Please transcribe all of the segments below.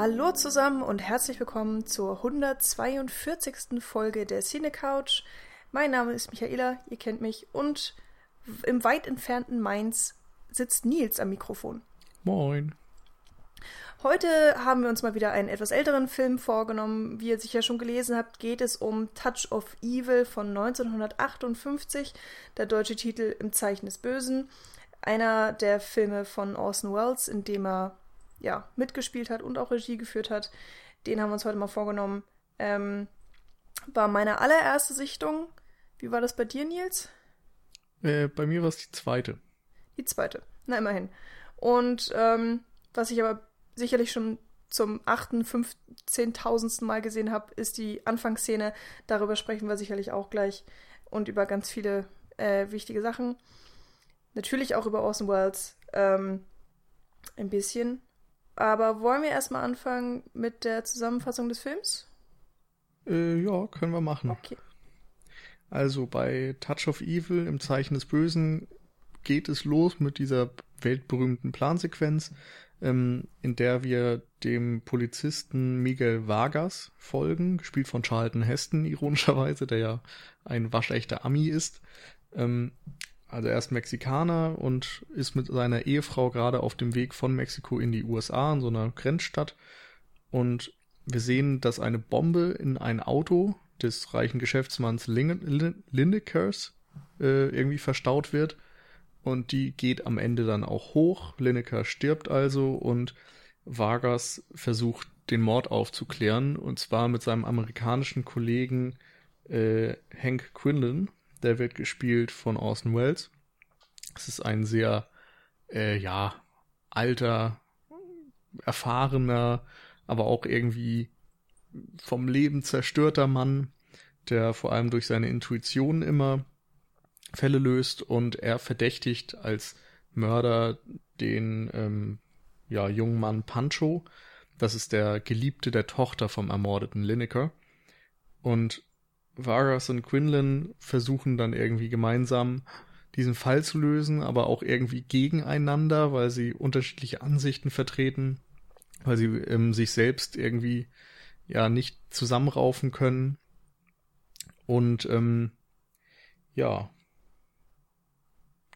Hallo zusammen und herzlich willkommen zur 142. Folge der Cine Couch. Mein Name ist Michaela, ihr kennt mich und im weit entfernten Mainz sitzt Nils am Mikrofon. Moin. Heute haben wir uns mal wieder einen etwas älteren Film vorgenommen. Wie ihr sicher schon gelesen habt, geht es um Touch of Evil von 1958, der deutsche Titel Im Zeichen des Bösen. Einer der Filme von Orson Welles, in dem er ja, mitgespielt hat und auch Regie geführt hat. Den haben wir uns heute mal vorgenommen. Ähm, war meine allererste Sichtung. Wie war das bei dir, Nils? Äh, bei mir war es die zweite. Die zweite. Na, immerhin. Und ähm, was ich aber sicherlich schon zum 8., 15.000. Mal gesehen habe, ist die Anfangsszene. Darüber sprechen wir sicherlich auch gleich. Und über ganz viele äh, wichtige Sachen. Natürlich auch über Orson Welles. Ähm, ein bisschen. Aber wollen wir erstmal anfangen mit der Zusammenfassung des Films? Äh, ja, können wir machen. Okay. Also bei Touch of Evil im Zeichen des Bösen geht es los mit dieser weltberühmten Plansequenz, ähm, in der wir dem Polizisten Miguel Vargas folgen, gespielt von Charlton Heston, ironischerweise, der ja ein waschechter Ami ist. Ähm, also er ist Mexikaner und ist mit seiner Ehefrau gerade auf dem Weg von Mexiko in die USA, in so einer Grenzstadt. Und wir sehen, dass eine Bombe in ein Auto des reichen Geschäftsmanns Lindekers äh, irgendwie verstaut wird. Und die geht am Ende dann auch hoch. Lineker stirbt also und Vargas versucht, den Mord aufzuklären. Und zwar mit seinem amerikanischen Kollegen äh, Hank Quinlan, der wird gespielt von Orson Welles. Es ist ein sehr, äh, ja, alter, erfahrener, aber auch irgendwie vom Leben zerstörter Mann, der vor allem durch seine Intuition immer Fälle löst und er verdächtigt als Mörder den ähm, ja, jungen Mann Pancho. Das ist der Geliebte der Tochter vom ermordeten Lineker. Und Vargas und Quinlan versuchen dann irgendwie gemeinsam diesen Fall zu lösen, aber auch irgendwie gegeneinander, weil sie unterschiedliche Ansichten vertreten, weil sie ähm, sich selbst irgendwie ja nicht zusammenraufen können. Und ähm, ja,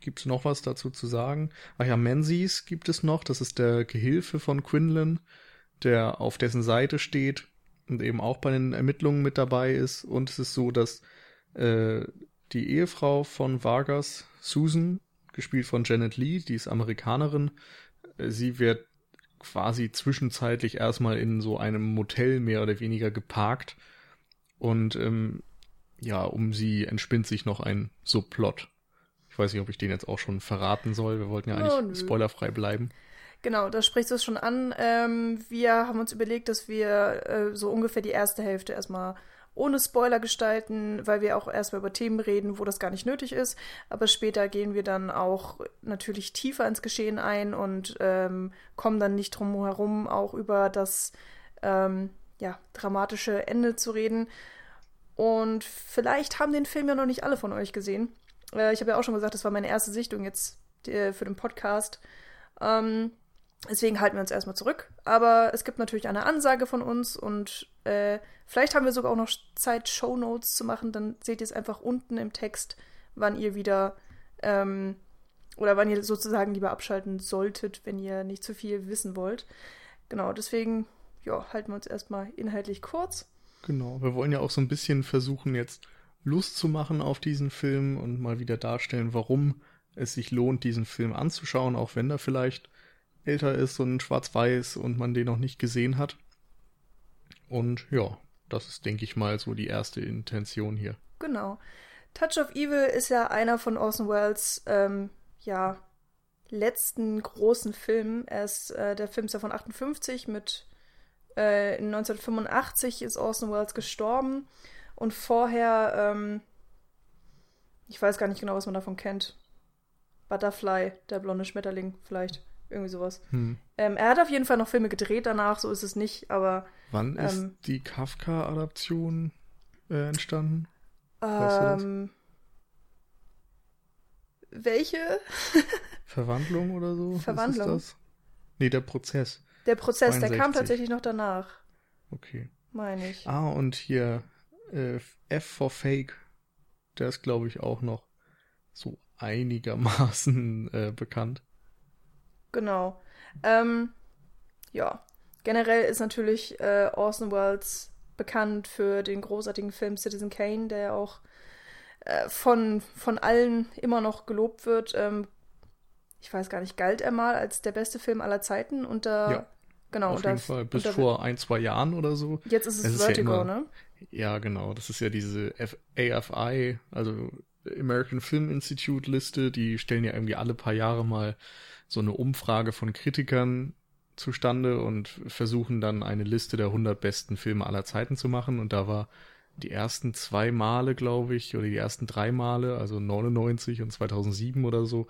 gibt es noch was dazu zu sagen? Ach ja, Menzies gibt es noch, das ist der Gehilfe von Quinlan, der auf dessen Seite steht und eben auch bei den Ermittlungen mit dabei ist. Und es ist so, dass äh, die Ehefrau von Vargas, Susan, gespielt von Janet Lee, die ist Amerikanerin, äh, sie wird quasi zwischenzeitlich erstmal in so einem Motel mehr oder weniger geparkt. Und ähm, ja, um sie entspinnt sich noch ein Subplot. Ich weiß nicht, ob ich den jetzt auch schon verraten soll. Wir wollten ja eigentlich oh, spoilerfrei bleiben. Genau, da sprichst du es schon an. Ähm, wir haben uns überlegt, dass wir äh, so ungefähr die erste Hälfte erstmal ohne Spoiler gestalten, weil wir auch erstmal über Themen reden, wo das gar nicht nötig ist. Aber später gehen wir dann auch natürlich tiefer ins Geschehen ein und ähm, kommen dann nicht drum herum, auch über das ähm, ja, dramatische Ende zu reden. Und vielleicht haben den Film ja noch nicht alle von euch gesehen. Äh, ich habe ja auch schon gesagt, das war meine erste Sichtung jetzt äh, für den Podcast. Ähm, Deswegen halten wir uns erstmal zurück. Aber es gibt natürlich eine Ansage von uns und äh, vielleicht haben wir sogar auch noch Zeit, Show Notes zu machen. Dann seht ihr es einfach unten im Text, wann ihr wieder ähm, oder wann ihr sozusagen lieber abschalten solltet, wenn ihr nicht zu viel wissen wollt. Genau, deswegen ja, halten wir uns erstmal inhaltlich kurz. Genau, wir wollen ja auch so ein bisschen versuchen, jetzt Lust zu machen auf diesen Film und mal wieder darstellen, warum es sich lohnt, diesen Film anzuschauen, auch wenn da vielleicht älter ist und schwarz-weiß und man den noch nicht gesehen hat. Und ja, das ist, denke ich mal, so die erste Intention hier. Genau. Touch of Evil ist ja einer von Orson Welles, ähm, ja, letzten großen Filmen. Er ist, äh, der Film ist ja von 58 mit, äh, 1985 ist Orson Welles gestorben und vorher, ähm, ich weiß gar nicht genau, was man davon kennt. Butterfly, der blonde Schmetterling vielleicht. Irgendwie sowas. Hm. Ähm, er hat auf jeden Fall noch Filme gedreht danach, so ist es nicht, aber. Wann ähm, ist die Kafka-Adaption äh, entstanden? Ähm, welche? Verwandlung oder so? Verwandlung. Nee, der Prozess. Der Prozess, 62. der kam tatsächlich noch danach. Okay. Meine ich. Ah, und hier äh, F for Fake. Der ist, glaube ich, auch noch so einigermaßen äh, bekannt. Genau. Ähm, ja. Generell ist natürlich äh, Orson Welles bekannt für den großartigen Film Citizen Kane, der auch äh, von, von allen immer noch gelobt wird. Ähm, ich weiß gar nicht, galt er mal als der beste Film aller Zeiten unter. Ja, genau, auf unter, jeden Fall. Bis vor ein, zwei Jahren oder so. Jetzt ist es, es Vertigo, ja immer, ne? Ja, genau. Das ist ja diese F AFI, also American Film Institute Liste. Die stellen ja irgendwie alle paar Jahre mal so eine Umfrage von Kritikern zustande und versuchen dann eine Liste der 100 besten Filme aller Zeiten zu machen. Und da war die ersten zwei Male, glaube ich, oder die ersten drei Male, also 99 und 2007 oder so,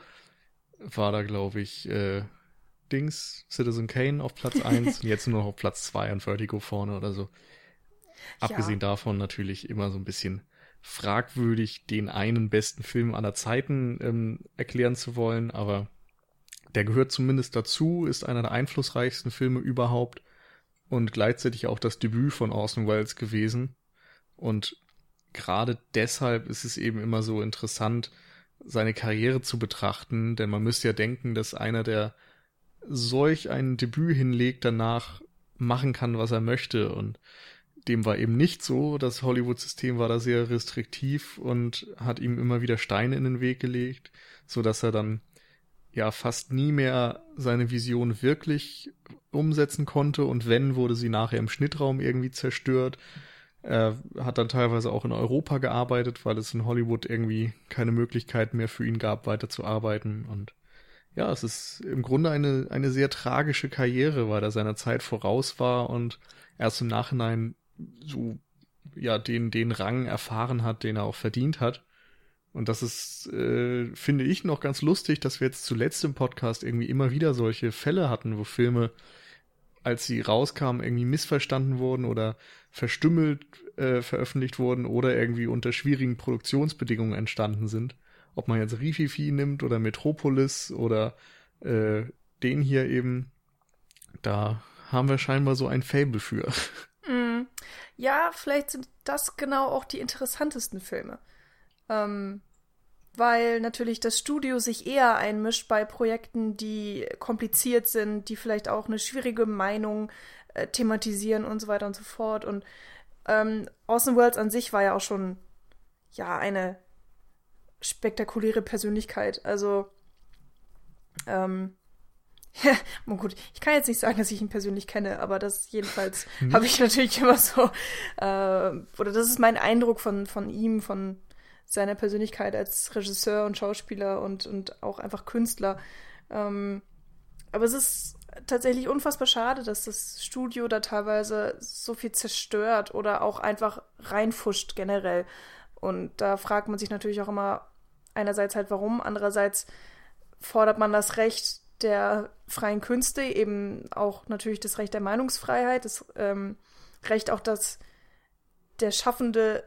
war da, glaube ich, äh, Dings, Citizen Kane auf Platz 1 und jetzt nur noch auf Platz 2 und Vertigo vorne oder so. Abgesehen ja. davon natürlich immer so ein bisschen fragwürdig, den einen besten Film aller Zeiten ähm, erklären zu wollen, aber der gehört zumindest dazu, ist einer der einflussreichsten Filme überhaupt und gleichzeitig auch das Debüt von Orson Welles gewesen. Und gerade deshalb ist es eben immer so interessant, seine Karriere zu betrachten, denn man müsste ja denken, dass einer, der solch ein Debüt hinlegt, danach machen kann, was er möchte. Und dem war eben nicht so. Das Hollywood-System war da sehr restriktiv und hat ihm immer wieder Steine in den Weg gelegt, so dass er dann ja fast nie mehr seine Vision wirklich umsetzen konnte und wenn, wurde sie nachher im Schnittraum irgendwie zerstört. Er hat dann teilweise auch in Europa gearbeitet, weil es in Hollywood irgendwie keine Möglichkeit mehr für ihn gab, weiterzuarbeiten. Und ja, es ist im Grunde eine, eine sehr tragische Karriere, weil er seiner Zeit voraus war und erst im Nachhinein so, ja, den, den Rang erfahren hat, den er auch verdient hat. Und das ist, äh, finde ich, noch ganz lustig, dass wir jetzt zuletzt im Podcast irgendwie immer wieder solche Fälle hatten, wo Filme, als sie rauskamen, irgendwie missverstanden wurden oder verstümmelt äh, veröffentlicht wurden oder irgendwie unter schwierigen Produktionsbedingungen entstanden sind. Ob man jetzt Rififi nimmt oder Metropolis oder äh, den hier eben, da haben wir scheinbar so ein Fable für. Mm. Ja, vielleicht sind das genau auch die interessantesten Filme. Ähm, weil natürlich das Studio sich eher einmischt bei Projekten, die kompliziert sind, die vielleicht auch eine schwierige Meinung äh, thematisieren und so weiter und so fort. Und ähm, Orson Welles an sich war ja auch schon ja eine spektakuläre Persönlichkeit. Also ähm, ja, oh gut, ich kann jetzt nicht sagen, dass ich ihn persönlich kenne, aber das jedenfalls mhm. habe ich natürlich immer so, äh, oder das ist mein Eindruck von, von ihm, von seiner Persönlichkeit als Regisseur und Schauspieler und, und auch einfach Künstler. Ähm, aber es ist tatsächlich unfassbar schade, dass das Studio da teilweise so viel zerstört oder auch einfach reinfuscht generell. Und da fragt man sich natürlich auch immer einerseits halt warum, andererseits fordert man das Recht der freien Künste, eben auch natürlich das Recht der Meinungsfreiheit, das ähm, Recht auch, dass der Schaffende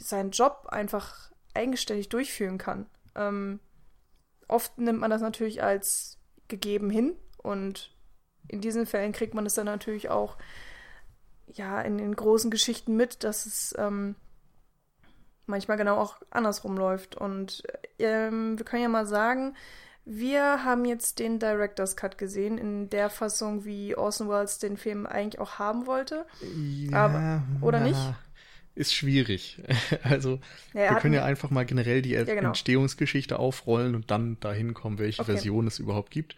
seinen Job einfach eigenständig durchführen kann. Ähm, oft nimmt man das natürlich als gegeben hin und in diesen Fällen kriegt man es dann natürlich auch ja in den großen Geschichten mit, dass es ähm, manchmal genau auch andersrum läuft. Und ähm, wir können ja mal sagen, wir haben jetzt den Director's Cut gesehen, in der Fassung, wie Orson Welles den Film eigentlich auch haben wollte. Ja, Aber, oder nicht? Ist schwierig. Also ja, wir können ja einfach mal generell die ja, genau. Entstehungsgeschichte aufrollen und dann dahin kommen, welche okay. Version es überhaupt gibt.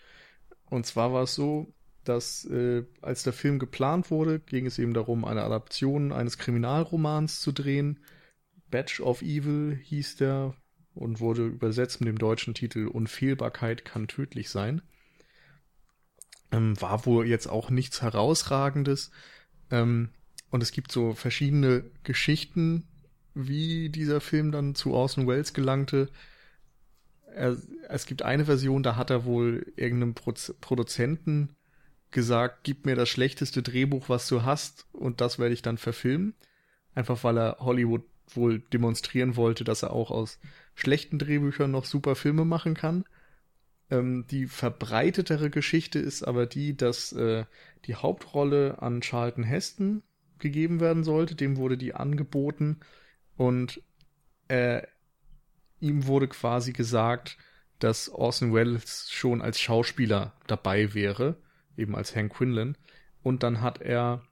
Und zwar war es so, dass äh, als der Film geplant wurde, ging es eben darum, eine Adaption eines Kriminalromans zu drehen. Batch of Evil hieß der und wurde übersetzt mit dem deutschen Titel Unfehlbarkeit kann tödlich sein. Ähm, war wohl jetzt auch nichts Herausragendes. Ähm, und es gibt so verschiedene Geschichten, wie dieser Film dann zu Orson Welles gelangte. Er, es gibt eine Version, da hat er wohl irgendeinem Pro Produzenten gesagt, gib mir das schlechteste Drehbuch, was du hast, und das werde ich dann verfilmen. Einfach weil er Hollywood wohl demonstrieren wollte, dass er auch aus schlechten Drehbüchern noch super Filme machen kann. Ähm, die verbreitetere Geschichte ist aber die, dass äh, die Hauptrolle an Charlton Heston gegeben werden sollte. Dem wurde die angeboten und äh, ihm wurde quasi gesagt, dass Orson Welles schon als Schauspieler dabei wäre, eben als Hank Quinlan. Und dann hat er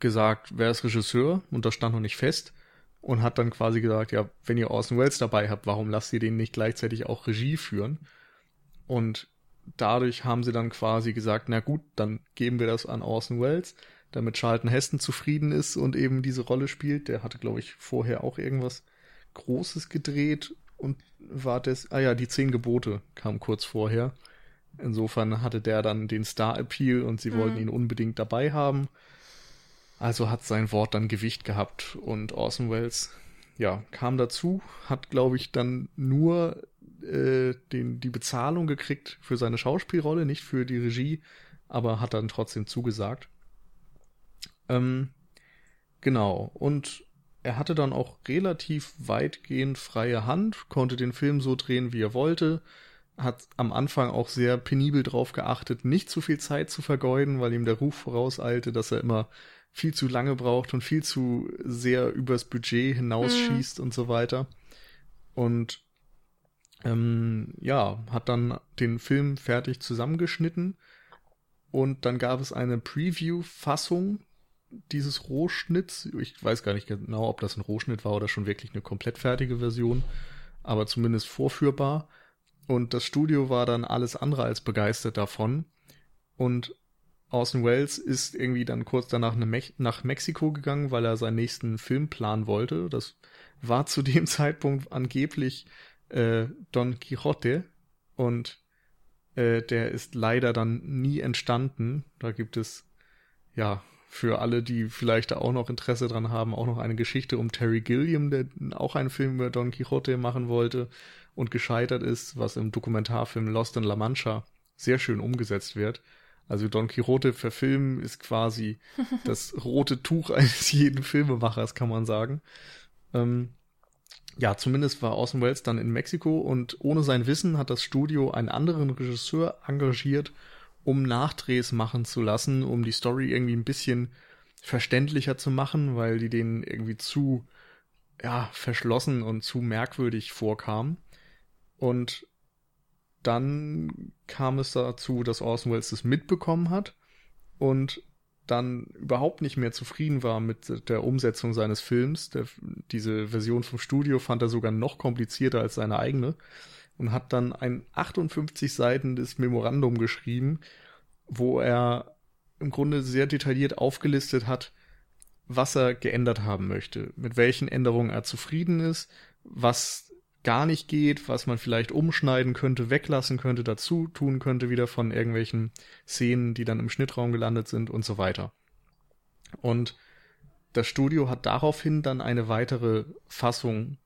gesagt, wer ist Regisseur? Und das stand noch nicht fest. Und hat dann quasi gesagt, ja, wenn ihr Orson Welles dabei habt, warum lasst ihr den nicht gleichzeitig auch Regie führen? Und dadurch haben sie dann quasi gesagt, na gut, dann geben wir das an Orson Welles, damit Charlton Heston zufrieden ist und eben diese Rolle spielt. Der hatte, glaube ich, vorher auch irgendwas Großes gedreht und war das, ah ja, die Zehn Gebote kam kurz vorher. Insofern hatte der dann den Star-Appeal und sie mhm. wollten ihn unbedingt dabei haben. Also hat sein Wort dann Gewicht gehabt und Orson Welles, ja, kam dazu, hat, glaube ich, dann nur äh, den, die Bezahlung gekriegt für seine Schauspielrolle, nicht für die Regie, aber hat dann trotzdem zugesagt. Ähm, genau, und er hatte dann auch relativ weitgehend freie Hand, konnte den Film so drehen, wie er wollte, hat am Anfang auch sehr penibel darauf geachtet, nicht zu viel Zeit zu vergeuden, weil ihm der Ruf vorauseilte, dass er immer viel zu lange braucht und viel zu sehr übers Budget hinausschießt mhm. und so weiter. Und ähm, ja, hat dann den Film fertig zusammengeschnitten und dann gab es eine Preview-Fassung dieses Rohschnitts. Ich weiß gar nicht genau, ob das ein Rohschnitt war oder schon wirklich eine komplett fertige Version, aber zumindest vorführbar. Und das Studio war dann alles andere als begeistert davon. Und Orson Welles ist irgendwie dann kurz danach nach Mexiko gegangen, weil er seinen nächsten Film planen wollte. Das war zu dem Zeitpunkt angeblich äh, Don Quixote und äh, der ist leider dann nie entstanden. Da gibt es ja für alle, die vielleicht auch noch Interesse dran haben, auch noch eine Geschichte um Terry Gilliam, der auch einen Film über Don Quixote machen wollte und gescheitert ist, was im Dokumentarfilm Lost in La Mancha sehr schön umgesetzt wird. Also Don Quixote verfilmen ist quasi das rote Tuch eines jeden Filmemachers, kann man sagen. Ähm, ja, zumindest war Orson Welles dann in Mexiko und ohne sein Wissen hat das Studio einen anderen Regisseur engagiert, um Nachdrehs machen zu lassen, um die Story irgendwie ein bisschen verständlicher zu machen, weil die denen irgendwie zu ja, verschlossen und zu merkwürdig vorkam. Und dann kam es dazu, dass Orson Welles das mitbekommen hat und dann überhaupt nicht mehr zufrieden war mit der Umsetzung seines Films. Der, diese Version vom Studio fand er sogar noch komplizierter als seine eigene und hat dann ein 58 Seiten des Memorandum geschrieben, wo er im Grunde sehr detailliert aufgelistet hat, was er geändert haben möchte, mit welchen Änderungen er zufrieden ist, was gar nicht geht, was man vielleicht umschneiden könnte, weglassen könnte, dazu tun könnte, wieder von irgendwelchen Szenen, die dann im Schnittraum gelandet sind und so weiter. Und das Studio hat daraufhin dann eine weitere Fassung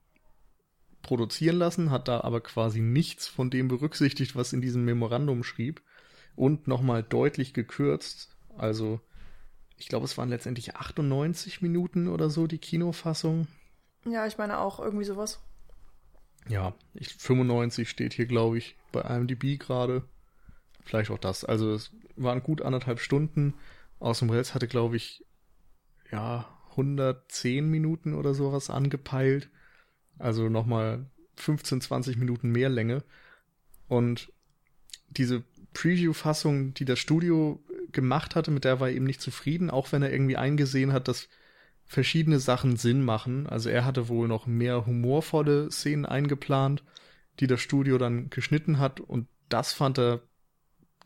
produzieren lassen, hat da aber quasi nichts von dem berücksichtigt, was in diesem Memorandum schrieb und nochmal deutlich gekürzt. Also, ich glaube, es waren letztendlich 98 Minuten oder so die Kinofassung. Ja, ich meine auch irgendwie sowas. Ja, ich, 95 steht hier, glaube ich, bei IMDb gerade. Vielleicht auch das. Also es waren gut anderthalb Stunden. Aus dem Welles hatte, glaube ich, ja, 110 Minuten oder sowas angepeilt. Also nochmal 15, 20 Minuten mehr Länge. Und diese Preview-Fassung, die das Studio gemacht hatte, mit der war er eben nicht zufrieden, auch wenn er irgendwie eingesehen hat, dass verschiedene Sachen Sinn machen. Also er hatte wohl noch mehr humorvolle Szenen eingeplant, die das Studio dann geschnitten hat und das fand er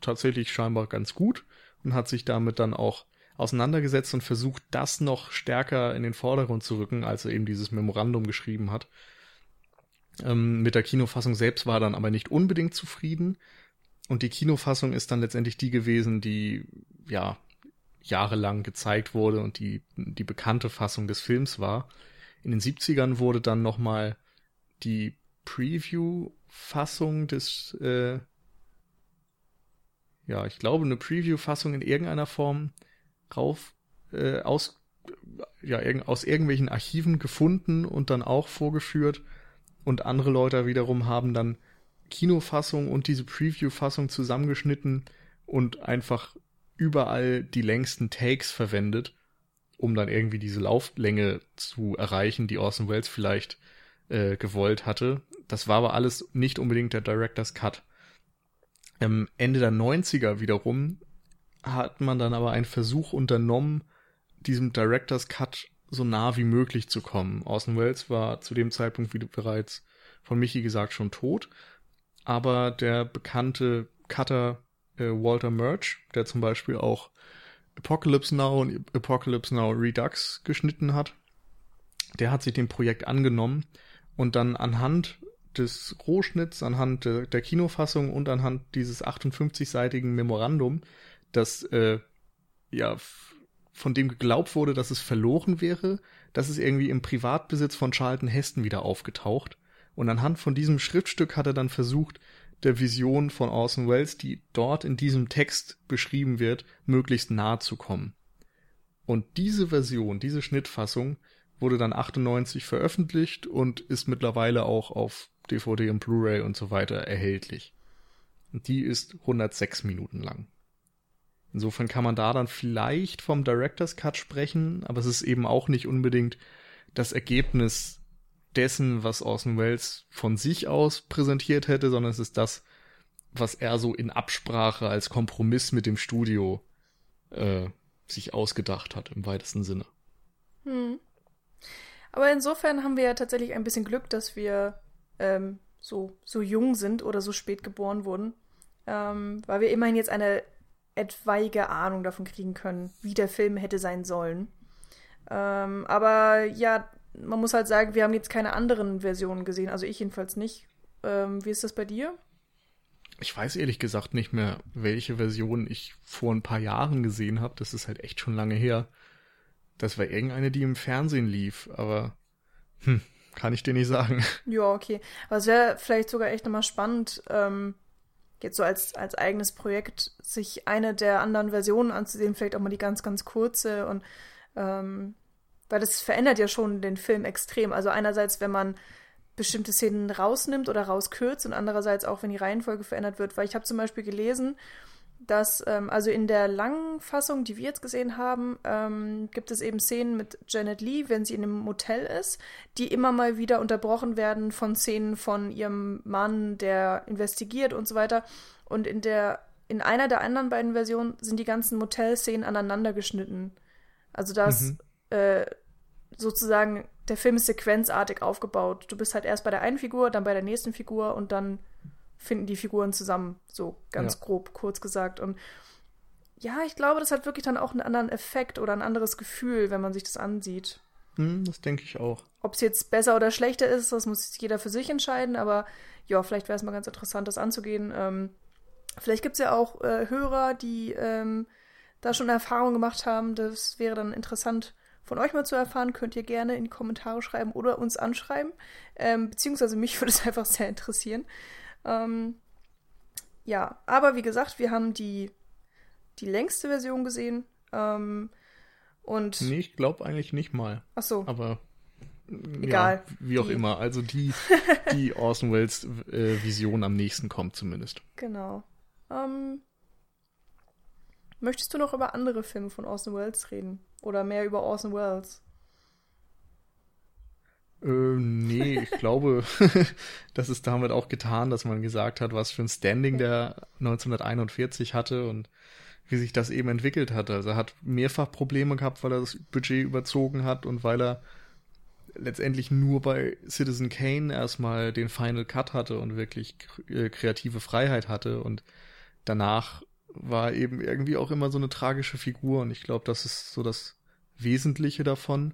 tatsächlich scheinbar ganz gut und hat sich damit dann auch auseinandergesetzt und versucht, das noch stärker in den Vordergrund zu rücken, als er eben dieses Memorandum geschrieben hat. Ähm, mit der Kinofassung selbst war er dann aber nicht unbedingt zufrieden. Und die Kinofassung ist dann letztendlich die gewesen, die ja jahrelang gezeigt wurde und die, die bekannte Fassung des Films war. In den 70ern wurde dann nochmal die Preview-Fassung des, äh, ja, ich glaube, eine Preview-Fassung in irgendeiner Form rauf, äh, aus, ja, irg aus irgendwelchen Archiven gefunden und dann auch vorgeführt. Und andere Leute wiederum haben dann Kinofassung und diese Preview-Fassung zusammengeschnitten und einfach überall die längsten Takes verwendet, um dann irgendwie diese Lauflänge zu erreichen, die Orson Welles vielleicht äh, gewollt hatte. Das war aber alles nicht unbedingt der Director's Cut. Ähm, Ende der 90er wiederum hat man dann aber einen Versuch unternommen, diesem Director's Cut so nah wie möglich zu kommen. Orson Welles war zu dem Zeitpunkt, wie bereits von Michi gesagt, schon tot. Aber der bekannte Cutter äh, Walter Murch, der zum Beispiel auch Apocalypse Now und Apocalypse Now Redux geschnitten hat, der hat sich dem Projekt angenommen und dann anhand des Rohschnitts, anhand de, der Kinofassung und anhand dieses 58-seitigen Memorandum, das äh, ja von dem geglaubt wurde, dass es verloren wäre, das ist irgendwie im Privatbesitz von Charlton Heston wieder aufgetaucht. Und anhand von diesem Schriftstück hat er dann versucht, der Vision von Orson Welles, die dort in diesem Text beschrieben wird, möglichst nahe zu kommen. Und diese Version, diese Schnittfassung wurde dann 98 veröffentlicht und ist mittlerweile auch auf DVD und Blu-ray und so weiter erhältlich. Und die ist 106 Minuten lang. Insofern kann man da dann vielleicht vom Director's Cut sprechen, aber es ist eben auch nicht unbedingt das Ergebnis dessen, was Orson Welles von sich aus präsentiert hätte, sondern es ist das, was er so in Absprache als Kompromiss mit dem Studio äh, sich ausgedacht hat, im weitesten Sinne. Hm. Aber insofern haben wir ja tatsächlich ein bisschen Glück, dass wir ähm, so, so jung sind oder so spät geboren wurden, ähm, weil wir immerhin jetzt eine etwaige Ahnung davon kriegen können, wie der Film hätte sein sollen. Ähm, aber ja, man muss halt sagen, wir haben jetzt keine anderen Versionen gesehen, also ich jedenfalls nicht. Ähm, wie ist das bei dir? Ich weiß ehrlich gesagt nicht mehr, welche Version ich vor ein paar Jahren gesehen habe. Das ist halt echt schon lange her. Das war irgendeine, die im Fernsehen lief, aber hm, kann ich dir nicht sagen. Ja, okay. Aber es wäre vielleicht sogar echt nochmal spannend, ähm, jetzt so als, als eigenes Projekt, sich eine der anderen Versionen anzusehen, vielleicht auch mal die ganz, ganz kurze und ähm, weil das verändert ja schon den Film extrem. Also einerseits, wenn man bestimmte Szenen rausnimmt oder rauskürzt und andererseits auch, wenn die Reihenfolge verändert wird, weil ich habe zum Beispiel gelesen, dass, ähm, also in der langen Fassung, die wir jetzt gesehen haben, ähm, gibt es eben Szenen mit Janet Lee, wenn sie in einem Motel ist, die immer mal wieder unterbrochen werden von Szenen von ihrem Mann, der investigiert und so weiter. Und in der, in einer der anderen beiden Versionen sind die ganzen Motel-Szenen aneinander geschnitten. Also dass mhm. äh, sozusagen der Film ist sequenzartig aufgebaut. Du bist halt erst bei der einen Figur, dann bei der nächsten Figur und dann finden die Figuren zusammen, so ganz ja. grob, kurz gesagt. Und ja, ich glaube, das hat wirklich dann auch einen anderen Effekt oder ein anderes Gefühl, wenn man sich das ansieht. Hm, das denke ich auch. Ob es jetzt besser oder schlechter ist, das muss jeder für sich entscheiden, aber ja, vielleicht wäre es mal ganz interessant, das anzugehen. Ähm, vielleicht gibt es ja auch äh, Hörer, die ähm, da schon Erfahrung gemacht haben. Das wäre dann interessant von euch mal zu erfahren. Könnt ihr gerne in die Kommentare schreiben oder uns anschreiben. Ähm, beziehungsweise mich würde es einfach sehr interessieren. Ähm, ja, aber wie gesagt, wir haben die, die längste Version gesehen. Ähm, und nee, ich glaube eigentlich nicht mal. Ach so. Aber Egal. Ja, wie auch die. immer. Also die, die Orson Welles äh, Vision am nächsten kommt zumindest. Genau. Ähm, möchtest du noch über andere Filme von Orson Welles reden? Oder mehr über Orson Welles? Äh, nee, ich glaube, das ist damit auch getan, dass man gesagt hat, was für ein Standing der 1941 hatte und wie sich das eben entwickelt hat. Also er hat mehrfach Probleme gehabt, weil er das Budget überzogen hat und weil er letztendlich nur bei Citizen Kane erstmal den Final Cut hatte und wirklich äh, kreative Freiheit hatte und danach war eben irgendwie auch immer so eine tragische Figur und ich glaube, das ist so das Wesentliche davon.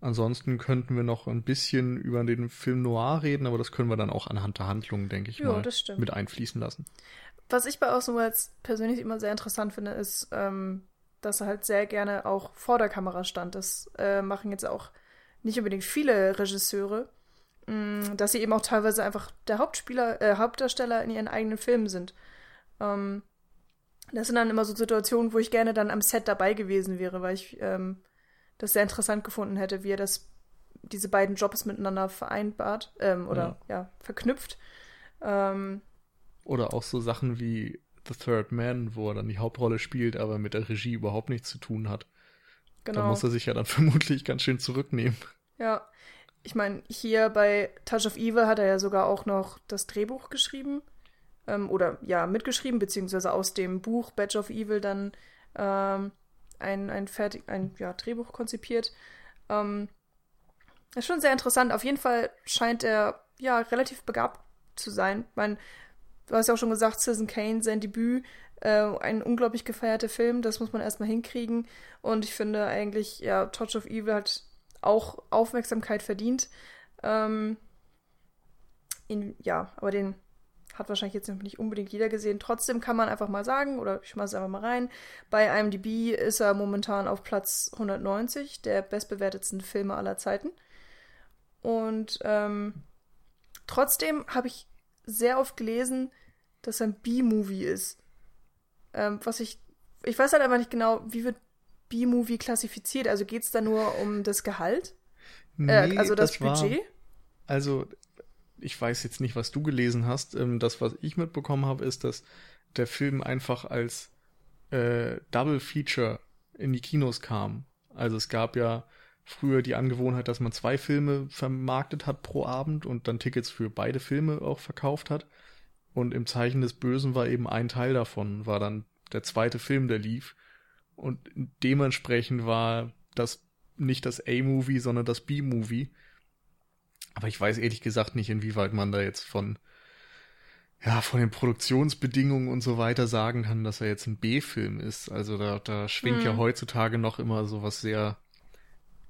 Ansonsten könnten wir noch ein bisschen über den Film Noir reden, aber das können wir dann auch anhand der Handlung, denke ich jo, mal, mit einfließen lassen. Was ich bei Orson Welles persönlich immer sehr interessant finde, ist, ähm, dass er halt sehr gerne auch vor der Kamera stand. Das äh, machen jetzt auch nicht unbedingt viele Regisseure, mh, mm, dass sie eben auch teilweise einfach der Hauptspieler, äh, Hauptdarsteller in ihren eigenen Filmen sind. Ähm, das sind dann immer so Situationen, wo ich gerne dann am Set dabei gewesen wäre, weil ich ähm, das sehr interessant gefunden hätte, wie er das, diese beiden Jobs miteinander vereinbart ähm, oder ja. ja verknüpft. Ähm, Oder auch so Sachen wie The Third Man, wo er dann die Hauptrolle spielt, aber mit der Regie überhaupt nichts zu tun hat. genau. Da muss er sich ja dann vermutlich ganz schön zurücknehmen. Ja, ich meine, hier bei Touch of Evil hat er ja sogar auch noch das Drehbuch geschrieben. Ähm, oder ja, mitgeschrieben, beziehungsweise aus dem Buch Badge of Evil dann ähm, ein, ein, fertig, ein ja, Drehbuch konzipiert. Ähm, ist schon sehr interessant. Auf jeden Fall scheint er ja relativ begabt zu sein. Meine, du hast ja auch schon gesagt, Citizen Kane, sein Debüt, äh, ein unglaublich gefeierter Film, das muss man erstmal hinkriegen. Und ich finde eigentlich, ja, Touch of Evil hat auch Aufmerksamkeit verdient. Ähm, in, ja, aber den hat wahrscheinlich jetzt noch nicht unbedingt jeder gesehen. Trotzdem kann man einfach mal sagen, oder ich schmeiße es einfach mal rein, bei IMDb ist er momentan auf Platz 190 der bestbewertetsten Filme aller Zeiten. Und ähm, trotzdem habe ich sehr oft gelesen, dass er ein B-Movie ist. Ähm, was ich, ich weiß halt einfach nicht genau, wie wird B-Movie klassifiziert? Also geht es da nur um das Gehalt? äh, also das, war- Budget? Also, ich weiß jetzt nicht, was du gelesen hast. Ähm, das, was ich mitbekommen habe, ist, dass der Film einfach als äh, Double Feature in die Kinos kam. Also es gab ja früher die Angewohnheit, dass man zwei Filme vermarktet hat pro Abend und dann Tickets für beide Filme auch verkauft hat. Und im Zeichen des Bösen war eben ein Teil davon, war dann der zweite Film, der lief. Und dementsprechend war das nicht das A-Movie, sondern das B-Movie. Aber ich weiß ehrlich gesagt nicht, inwieweit man da jetzt von, ja, von den Produktionsbedingungen und so weiter sagen kann, dass er jetzt ein B-Film ist. Also da, da schwingt ja Hm. heutzutage noch immer so was sehr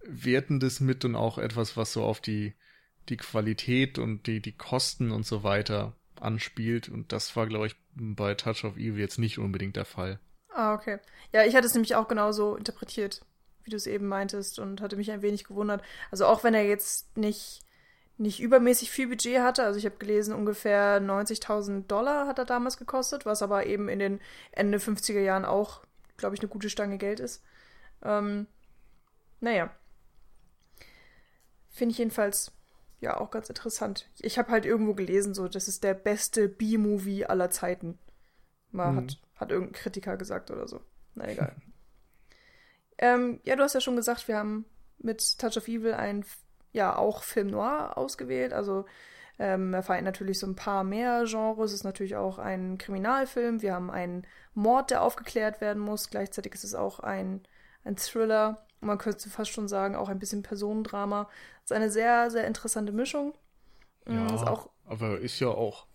Wertendes mit und auch etwas, was so auf die, die Qualität und die, die Kosten und so weiter anspielt. Und das war, glaube ich, bei Touch of Evil jetzt nicht unbedingt der Fall. Ah, okay. Ja, ich hatte es nämlich auch genauso interpretiert, wie du es eben meintest und hatte mich ein wenig gewundert. Also auch wenn er jetzt nicht, nicht übermäßig viel Budget hatte, also ich habe gelesen, ungefähr 90.000 Dollar hat er damals gekostet, was aber eben in den Ende 50er Jahren auch, glaube ich, eine gute Stange Geld ist. Ähm, naja. Finde ich jedenfalls ja auch ganz interessant. Ich habe halt irgendwo gelesen, so, das ist der beste B-Movie aller Zeiten. Mal Mhm. hat, hat irgendein Kritiker gesagt oder so. Na egal. ähm, ja, du hast ja schon gesagt, wir haben mit Touch of Evil einen, ja, auch Film Noir ausgewählt. Also ähm, er vereint natürlich so ein paar mehr Genres. Es ist natürlich auch ein Kriminalfilm. Wir haben einen Mord, der aufgeklärt werden muss. Gleichzeitig ist es auch ein, ein Thriller. Man könnte fast schon sagen, auch ein bisschen Personendrama. Es ist eine sehr, sehr interessante Mischung. Mm, ist auch aber ist ja auch.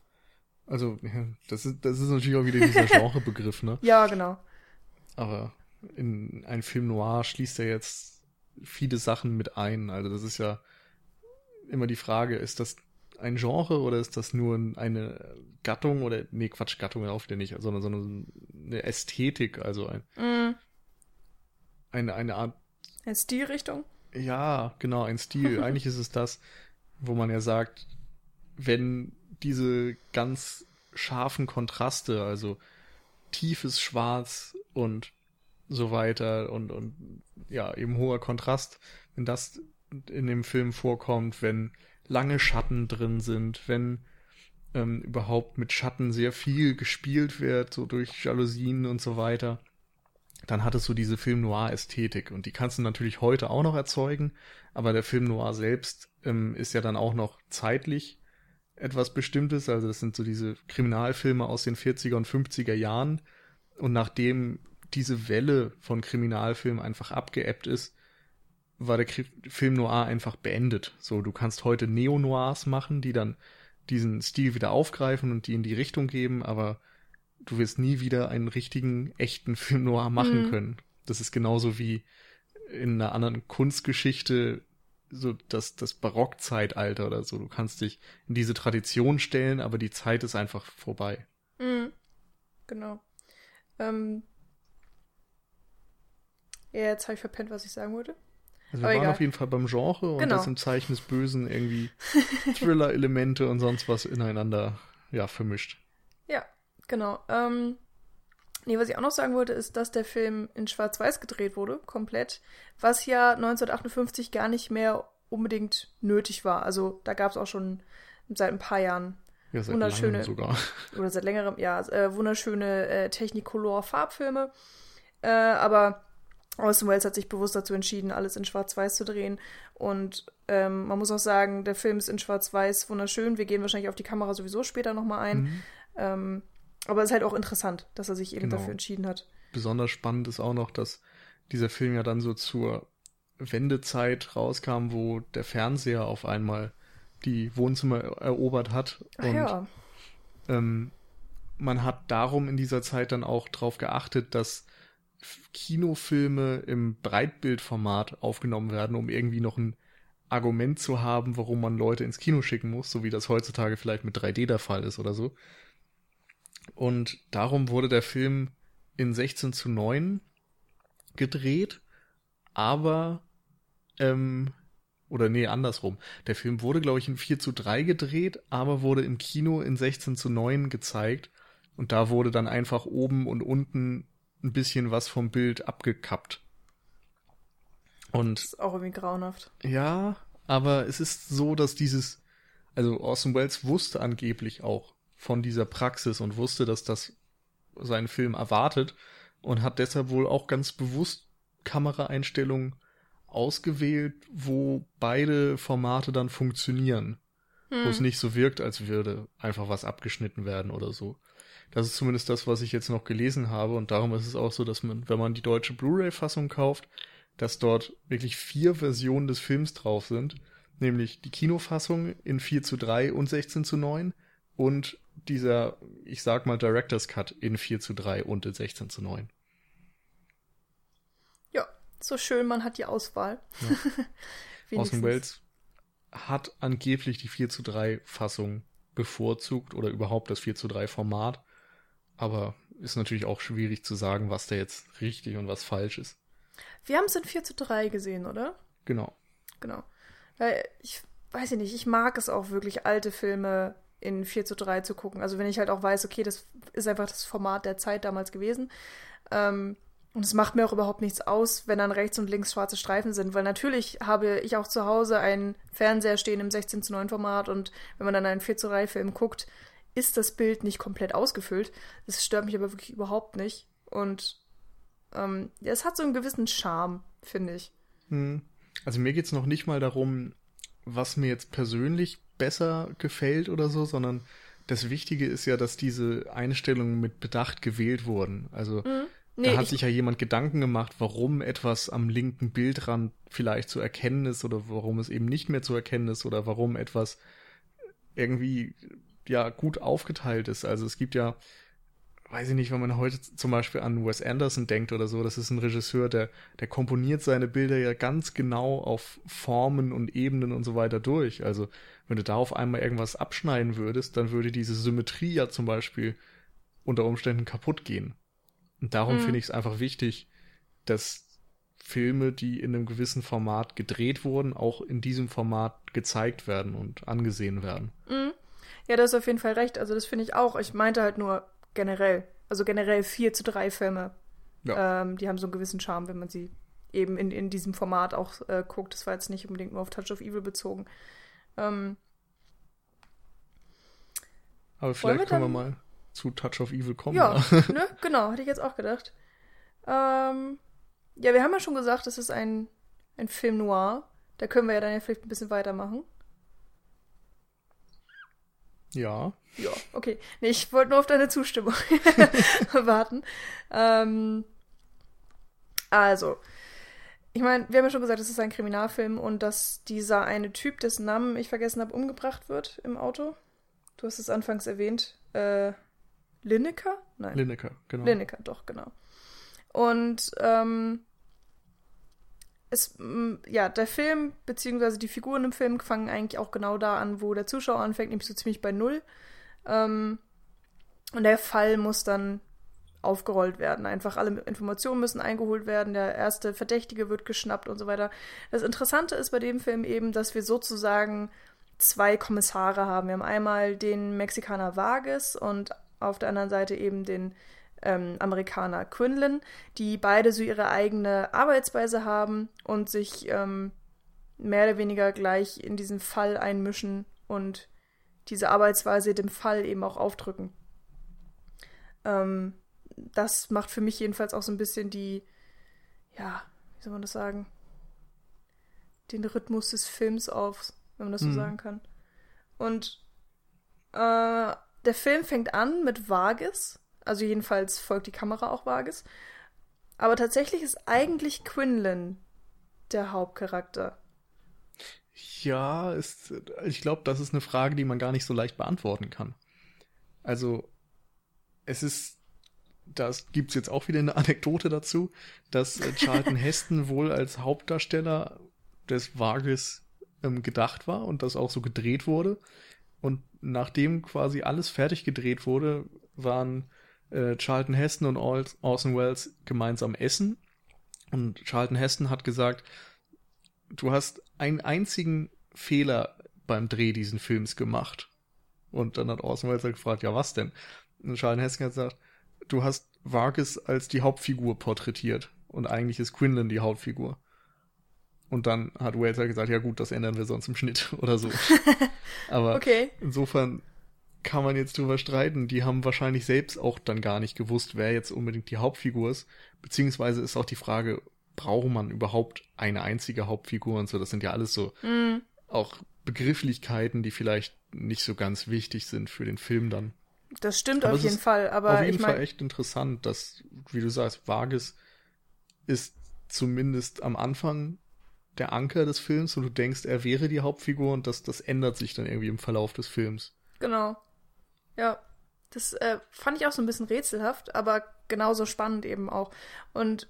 Also, ja, das ist, das ist natürlich auch wieder dieser Genrebegriff, ne? Ja, genau. Aber in ein Film noir schließt er jetzt viele Sachen mit ein. Also, das ist ja immer die Frage, ist das ein Genre oder ist das nur eine Gattung oder, nee, Quatsch, Gattung auch wieder nicht, sondern, sondern eine Ästhetik, also ein, Mm, eine, eine Art eine Stilrichtung. Ja, genau, ein Stil. Eigentlich ist es das, wo man ja sagt, wenn diese ganz scharfen Kontraste, also tiefes Schwarz und so weiter und, und ja, eben hoher Kontrast, wenn das in dem Film vorkommt, wenn lange Schatten drin sind, wenn ähm, überhaupt mit Schatten sehr viel gespielt wird, so durch Jalousien und so weiter, dann hattest du diese Film Noir-Ästhetik und die kannst du natürlich heute auch noch erzeugen, aber der Film Noir selbst ähm, ist ja dann auch noch zeitlich etwas Bestimmtes, also das sind so diese Kriminalfilme aus den 40er und 50er Jahren und nachdem diese Welle von Kriminalfilmen einfach abgeebbt ist, war der Kri Film Noir einfach beendet. So, du kannst heute Neo-Noirs machen, die dann diesen Stil wieder aufgreifen und die in die Richtung geben, aber du wirst nie wieder einen richtigen, echten Film Noir machen Mhm. können. Das ist genauso wie in einer anderen Kunstgeschichte so das, das Barockzeitalter oder so. Du kannst dich in diese Tradition stellen, aber die Zeit ist einfach vorbei. Mhm. Genau. Ähm, ja, jetzt habe ich verpennt, was ich sagen wollte. Also wir Aber waren egal. auf jeden Fall beim Genre und Genau. das im Zeichen des Bösen irgendwie Thriller-Elemente und sonst was ineinander ja, vermischt. Ja, genau. Ähm, nee, was ich auch noch sagen wollte, ist, dass der Film in Schwarz-Weiß gedreht wurde, komplett, was ja 1958 gar nicht mehr unbedingt nötig war. Also da gab es auch schon seit ein paar Jahren Ja, seit wunderschöne, sogar. oder seit längerem, ja, äh, wunderschöne äh, Technicolor-Farbfilme. Äh, aber Orson Welles hat sich bewusst dazu entschieden, alles in Schwarz-Weiß zu drehen. Und ähm, man muss auch sagen, der Film ist in Schwarz-Weiß wunderschön. Wir gehen wahrscheinlich auf die Kamera sowieso später nochmal ein. Mhm. Ähm, aber es ist halt auch interessant, dass er sich eben Genau. dafür entschieden hat. Besonders spannend ist auch noch, dass dieser Film ja dann so zur Wendezeit rauskam, wo der Fernseher auf einmal die Wohnzimmer erobert hat. Ach und ja. ähm, man hat darum in dieser Zeit dann auch darauf geachtet, dass Kinofilme im Breitbildformat aufgenommen werden, um irgendwie noch ein Argument zu haben, warum man Leute ins Kino schicken muss, so wie das heutzutage vielleicht mit 3D der Fall ist oder so. Und darum wurde der Film in 16 zu 9 gedreht, aber ähm, oder nee, andersrum. Der Film wurde, glaube ich, in 4 zu 3 gedreht, aber wurde im Kino in 16 zu 9 gezeigt. Und da wurde dann einfach oben und unten ein bisschen was vom Bild abgekappt. Und Das ist auch irgendwie grauenhaft. ja, aber es ist so, dass dieses, also Orson Welles wusste angeblich auch von dieser Praxis und wusste, dass das seinen Film erwartet und hat deshalb wohl auch ganz bewusst Kameraeinstellungen ausgewählt, wo beide Formate dann funktionieren. Wo es nicht so wirkt, als würde einfach was abgeschnitten werden oder so. Das ist zumindest das, was ich jetzt noch gelesen habe und darum ist es auch so, dass man, wenn man die deutsche Blu-ray-Fassung kauft, dass dort wirklich vier Versionen des Films drauf sind, nämlich die Kinofassung in 4 zu 3 und 16 zu 9 und dieser, ich sag mal, Director's Cut in 4 zu 3 und in 16 zu 9. Ja, so schön, man hat die Auswahl. Orson Wenigstens. Welles hat angeblich die 4 zu 3 Fassung bevorzugt oder überhaupt das 4 zu 3 Format, aber ist natürlich auch schwierig zu sagen, was da jetzt richtig und was falsch ist. Wir haben es in 4 zu 3 gesehen, oder? Genau. Genau. Weil ich weiß ich nicht, ich mag es auch wirklich, alte Filme in 4 zu 3 zu gucken. Also wenn ich halt auch weiß, okay, das ist einfach das Format der Zeit damals gewesen. Ähm, und es macht mir auch überhaupt nichts aus, wenn dann rechts und links schwarze Streifen sind, weil natürlich habe ich auch zu Hause einen Fernseher stehen im 16 zu 9 Format und wenn man dann einen 4 zu 3 Film guckt, ist das Bild nicht komplett ausgefüllt. Das stört mich aber wirklich überhaupt nicht. Und ähm, es hat so einen gewissen Charme, finde ich. Hm. Also mir geht's noch nicht mal darum, was mir jetzt persönlich besser gefällt oder so, sondern das Wichtige ist ja, dass diese Einstellungen mit Bedacht gewählt wurden. Also Nee, da hat ich- sich ja jemand Gedanken gemacht, warum etwas am linken Bildrand vielleicht zu erkennen ist oder warum es eben nicht mehr zu erkennen ist oder warum etwas irgendwie ja gut aufgeteilt ist. Also es gibt ja, weiß ich nicht, wenn man heute zum Beispiel an Wes Anderson denkt oder so, das ist ein Regisseur, der, der komponiert seine Bilder ja ganz genau auf Formen und Ebenen und so weiter durch. Also wenn du da auf einmal irgendwas abschneiden würdest, dann würde diese Symmetrie ja zum Beispiel unter Umständen kaputt gehen. Und darum Mhm. finde ich es einfach wichtig, dass Filme, die in einem gewissen Format gedreht wurden, auch in diesem Format gezeigt werden und angesehen werden. Mhm. Ja, da ist auf jeden Fall recht. Also das finde ich auch. Ich meinte halt nur generell. Also generell 4 zu 3 Filme. Ja. Ähm, die haben so einen gewissen Charme, wenn man sie eben in, in diesem Format auch äh, guckt. Das war jetzt nicht unbedingt nur auf Touch of Evil bezogen. Ähm, Aber vielleicht wir können wir mal zu Touch of Evil kommen. ja, ja. ne? Genau, hatte ich jetzt auch gedacht. Ähm, ja, wir haben ja schon gesagt, es ist ein, ein Film noir. Da können wir ja dann ja vielleicht ein bisschen weitermachen. Ja. Ja, okay. Nee, ich wollte nur auf deine Zustimmung warten. Ähm, also, ich meine, wir haben ja schon gesagt, es ist ein Kriminalfilm und dass dieser eine Typ, dessen Namen ich vergessen habe, umgebracht wird im Auto. Du hast es anfangs erwähnt. Äh, Lineker? Nein. Lineker, genau. Lineker, doch, genau. Und ähm, es, ja, der Film, beziehungsweise die Figuren im Film fangen eigentlich auch genau da an, wo der Zuschauer anfängt, nämlich so ziemlich bei Null. Ähm, und der Fall muss dann aufgerollt werden. Einfach alle Informationen müssen eingeholt werden, der erste Verdächtige wird geschnappt und so weiter. Das Interessante ist bei dem Film eben, dass wir sozusagen zwei Kommissare haben. Wir haben einmal den Mexikaner Vargas und auf der anderen Seite eben den ähm, Amerikaner Quinlan, die beide so ihre eigene Arbeitsweise haben und sich ähm, mehr oder weniger gleich in diesen Fall einmischen und diese Arbeitsweise dem Fall eben auch aufdrücken. Ähm, das macht für mich jedenfalls auch so ein bisschen die, ja, wie soll man das sagen, den Rhythmus des Films auf, wenn man das so mhm. sagen kann. Und äh, der Film fängt an mit Vages, also jedenfalls folgt die Kamera auch Vages. Aber tatsächlich ist eigentlich Quinlan der Hauptcharakter. Ja, ist, ich glaube, das ist eine Frage, die man gar nicht so leicht beantworten kann. Also, es ist, das gibt es jetzt auch wieder eine Anekdote dazu, dass äh, Charlton Heston wohl als Hauptdarsteller des Vages ähm, gedacht war und das auch so gedreht wurde. Und nachdem quasi alles fertig gedreht wurde, waren äh, Charlton Heston und Orson Welles gemeinsam essen. Und Charlton Heston hat gesagt, du hast einen einzigen Fehler beim Dreh diesen Films gemacht. Und dann hat Orson Welles halt gefragt, ja, was denn? Und Charlton Heston hat gesagt, du hast Vargas als die Hauptfigur porträtiert. Und eigentlich ist Quinlan die Hauptfigur. Und dann hat Wales halt gesagt, ja gut, das ändern wir sonst im Schnitt oder so. Aber okay. insofern kann man jetzt drüber streiten. Die haben wahrscheinlich selbst auch dann gar nicht gewusst, wer jetzt unbedingt die Hauptfigur ist. Beziehungsweise ist auch die Frage, braucht man überhaupt eine einzige Hauptfigur und so? Das sind ja alles so mm. auch Begrifflichkeiten, die vielleicht nicht so ganz wichtig sind für den Film dann. Das stimmt aber auf jeden Fall, aber auf jeden ich Fall echt interessant, dass, wie du sagst, Vargas ist zumindest am Anfang der Anker des Films und du denkst, er wäre die Hauptfigur und das, das ändert sich dann irgendwie im Verlauf des Films. Genau. Ja. Das äh, fand ich auch so ein bisschen rätselhaft, aber genauso spannend eben auch. Und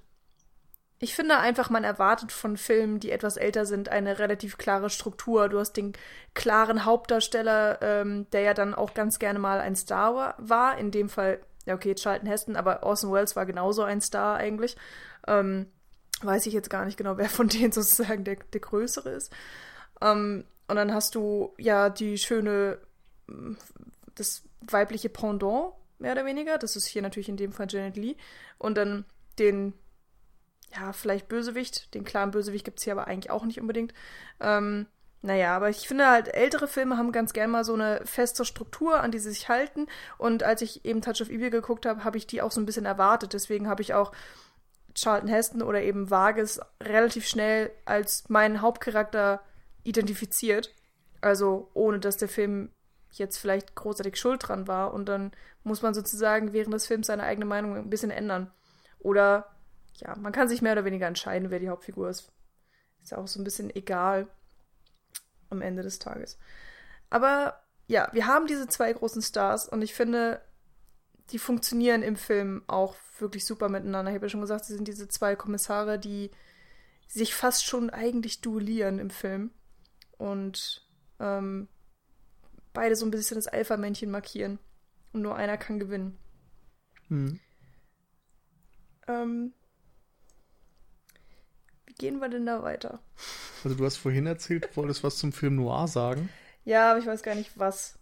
ich finde einfach, man erwartet von Filmen, die etwas älter sind, eine relativ klare Struktur. Du hast den klaren Hauptdarsteller, ähm, der ja dann auch ganz gerne mal ein Star war. In dem Fall, ja okay, Charlton Heston, aber Orson Welles war genauso ein Star eigentlich. Ähm, weiß ich jetzt gar nicht genau, wer von denen sozusagen der, der größere ist. Ähm, und dann hast du ja die schöne, das weibliche Pendant, mehr oder weniger. Das ist hier natürlich in dem Fall Janet Lee. Und dann den, ja, vielleicht Bösewicht. Den klaren Bösewicht gibt es hier aber eigentlich auch nicht unbedingt. Ähm, naja, aber ich finde halt, ältere Filme haben ganz gern mal so eine feste Struktur, an die sie sich halten. Und als ich eben Touch of Evil geguckt habe, habe ich die auch so ein bisschen erwartet. Deswegen habe ich auch Charlton Heston oder eben Vargas relativ schnell als meinen Hauptcharakter identifiziert. Also ohne dass der Film jetzt vielleicht großartig schuld dran war. Und dann muss man sozusagen während des Films seine eigene Meinung ein bisschen ändern. Oder ja, man kann sich mehr oder weniger entscheiden, wer die Hauptfigur ist. Ist auch so ein bisschen egal am Ende des Tages. Aber ja, wir haben diese zwei großen Stars und ich finde, die funktionieren im Film auch wirklich super miteinander. Ich habe ja schon gesagt, sie sind diese zwei Kommissare, die sich fast schon eigentlich duellieren im Film. Und ähm, beide so ein bisschen das Alpha-Männchen markieren. Und nur einer kann gewinnen. Hm. Ähm, wie gehen wir denn da weiter? Also du hast vorhin erzählt, du wolltest was zum Film Noir sagen. Ja, aber ich weiß gar nicht was.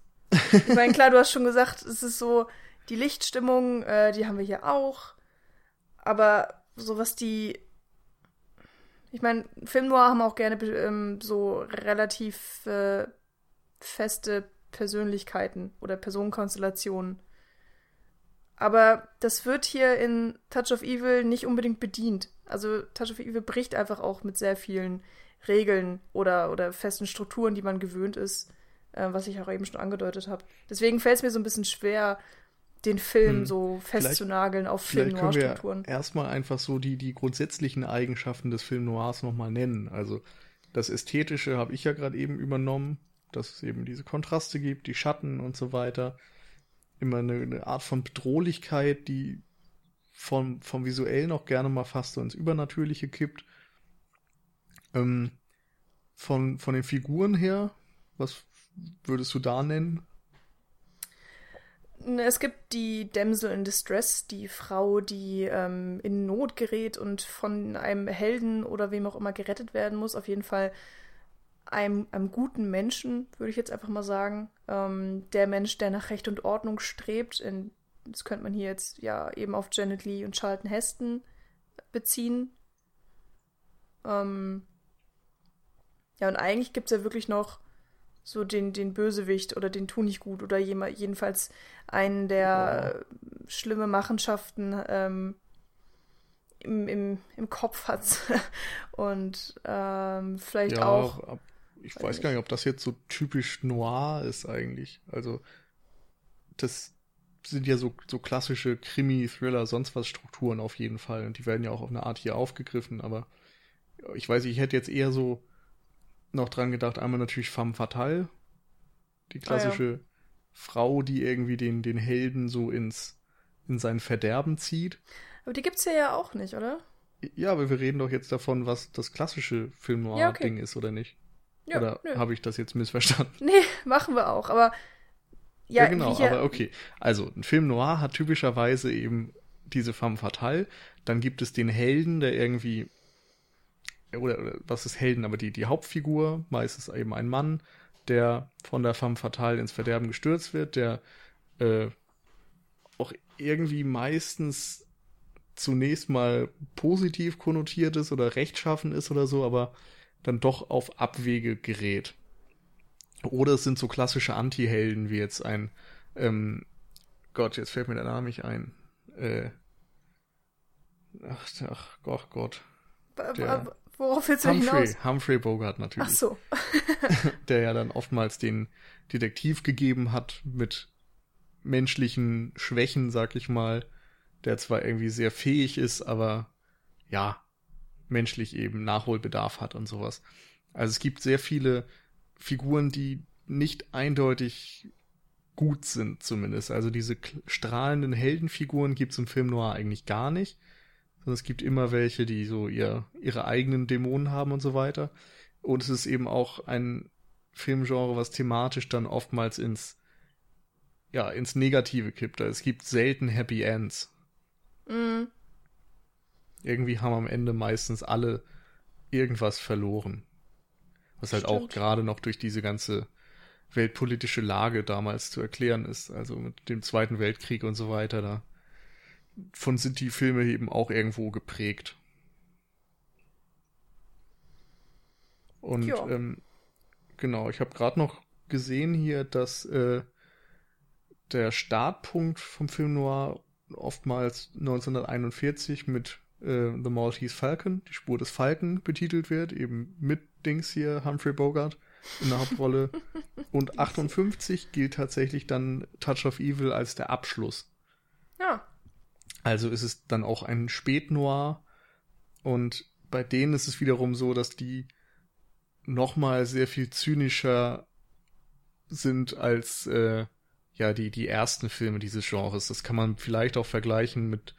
Ich meine, klar, du hast schon gesagt, es ist so, die Lichtstimmung, äh, die haben wir hier auch. Aber so was die. Ich meine, Film Noir haben auch gerne ähm, so relativ äh, feste Persönlichkeiten oder Personenkonstellationen. Aber das wird hier in Touch of Evil nicht unbedingt bedient. Also Touch of Evil bricht einfach auch mit sehr vielen Regeln oder, oder festen Strukturen, die man gewöhnt ist, äh, was ich auch eben schon angedeutet habe. Deswegen fällt es mir so ein bisschen schwer, den Film hm. so festzunageln auf Film Noir-Strukturen. Erstmal einfach so die, die grundsätzlichen Eigenschaften des Film Noirs nochmal nennen. Also das Ästhetische habe ich ja gerade eben übernommen, dass es eben diese Kontraste gibt, die Schatten und so weiter. Immer eine, eine Art von Bedrohlichkeit, die vom, vom Visuellen auch gerne mal fast so ins Übernatürliche kippt. Ähm, von, von den Figuren her, was würdest du da nennen? Es gibt die Damsel in Distress, die Frau, die ähm, in Not gerät und von einem Helden oder wem auch immer gerettet werden muss. Auf jeden Fall einem, einem guten Menschen, würde ich jetzt einfach mal sagen. Ähm, der Mensch, der nach Recht und Ordnung strebt. In, das könnte man hier jetzt ja eben auf Janet Lee und Charlton Heston beziehen. Ähm, ja, und eigentlich gibt es ja wirklich noch so den, den Bösewicht oder den tu nicht gut oder jedenfalls einen der oh. schlimme Machenschaften ähm, im, im, im Kopf hat. Und ähm, vielleicht ja, auch. Ich weiß nicht. gar nicht, ob das jetzt so typisch noir ist eigentlich. Also, das sind ja so, so klassische Krimi, Thriller, sonst was Strukturen auf jeden Fall. Und die werden ja auch auf eine Art hier aufgegriffen. Aber ich weiß, ich hätte jetzt eher so noch dran gedacht, einmal natürlich Femme Fatale. Die klassische ah, ja. Frau, die irgendwie den, den Helden so ins, in sein Verderben zieht. Aber die gibt's ja ja auch nicht, oder? Ja, aber wir reden doch jetzt davon, was das klassische Film Noir-Ding ja, okay. ist, oder nicht? Ja, oder habe ich das jetzt missverstanden? Nee, machen wir auch, aber ja, ja genau, aber okay. Also, ein Film Noir hat typischerweise eben diese femme fatale. Dann gibt es den Helden, der irgendwie oder, oder was ist Helden, aber die, die Hauptfigur, meistens eben ein Mann, der von der femme fatale ins Verderben gestürzt wird, der äh, auch irgendwie meistens zunächst mal positiv konnotiert ist oder rechtschaffen ist oder so, aber dann doch auf Abwege gerät. Oder es sind so klassische Anti-Helden wie jetzt ein, ähm, Gott, jetzt fällt mir der Name nicht ein. Äh, ach, ach Gott, Gott. Der, Worauf du Humphrey, hinaus? Humphrey Bogart natürlich. Ach so. der ja dann oftmals den Detektiv gegeben hat mit menschlichen Schwächen, sag ich mal, der zwar irgendwie sehr fähig ist, aber ja, menschlich eben Nachholbedarf hat und sowas. Also es gibt sehr viele Figuren, die nicht eindeutig gut sind, zumindest. Also diese strahlenden Heldenfiguren gibt es im Film Noir eigentlich gar nicht. Sondern es gibt immer welche, die so ihr, ihre eigenen Dämonen haben und so weiter. Und es ist eben auch ein Filmgenre, was thematisch dann oftmals ins, ja, ins Negative kippt. Also es gibt selten Happy Ends. Mhm. Irgendwie haben am Ende meistens alle irgendwas verloren. Was halt Stimmt. auch gerade noch durch diese ganze weltpolitische Lage damals zu erklären ist. Also mit dem Zweiten Weltkrieg und so weiter. Da von sind die Filme eben auch irgendwo geprägt. Und ähm, genau, ich habe gerade noch gesehen hier, dass äh, der Startpunkt vom Film Noir oftmals 1941 mit äh, The Maltese Falcon, die Spur des Falken, betitelt wird, eben mit Dings hier, Humphrey Bogart in der Hauptrolle. Und 58 gilt tatsächlich dann Touch of Evil als der Abschluss. Ja. Also ist es dann auch ein Spätnoir. Und bei denen ist es wiederum so, dass die nochmal sehr viel zynischer sind als äh, ja die die ersten Filme dieses Genres. Das kann man vielleicht auch vergleichen mit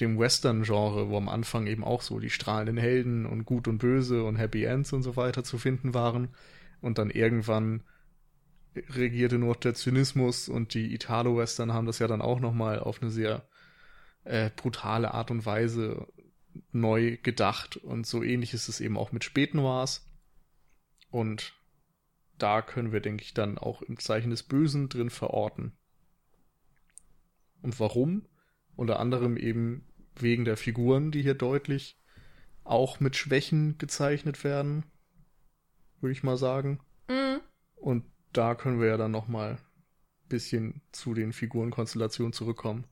dem Western-Genre, wo am Anfang eben auch so die strahlenden Helden und Gut und Böse und Happy Ends und so weiter zu finden waren. Und dann irgendwann regierte nur der Zynismus und die Italo-Western haben das ja dann auch nochmal auf eine sehr äh, brutale Art und Weise neu gedacht. Und so ähnlich ist es eben auch mit Spätnoirs. Und da können wir, denke ich, dann auch im Zeichen des Bösen drin verorten. Und warum? Unter anderem eben wegen der Figuren, die hier deutlich auch mit Schwächen gezeichnet werden, würde ich mal sagen. Mhm. Und da können wir ja dann noch mal ein bisschen zu den Figurenkonstellationen zurückkommen.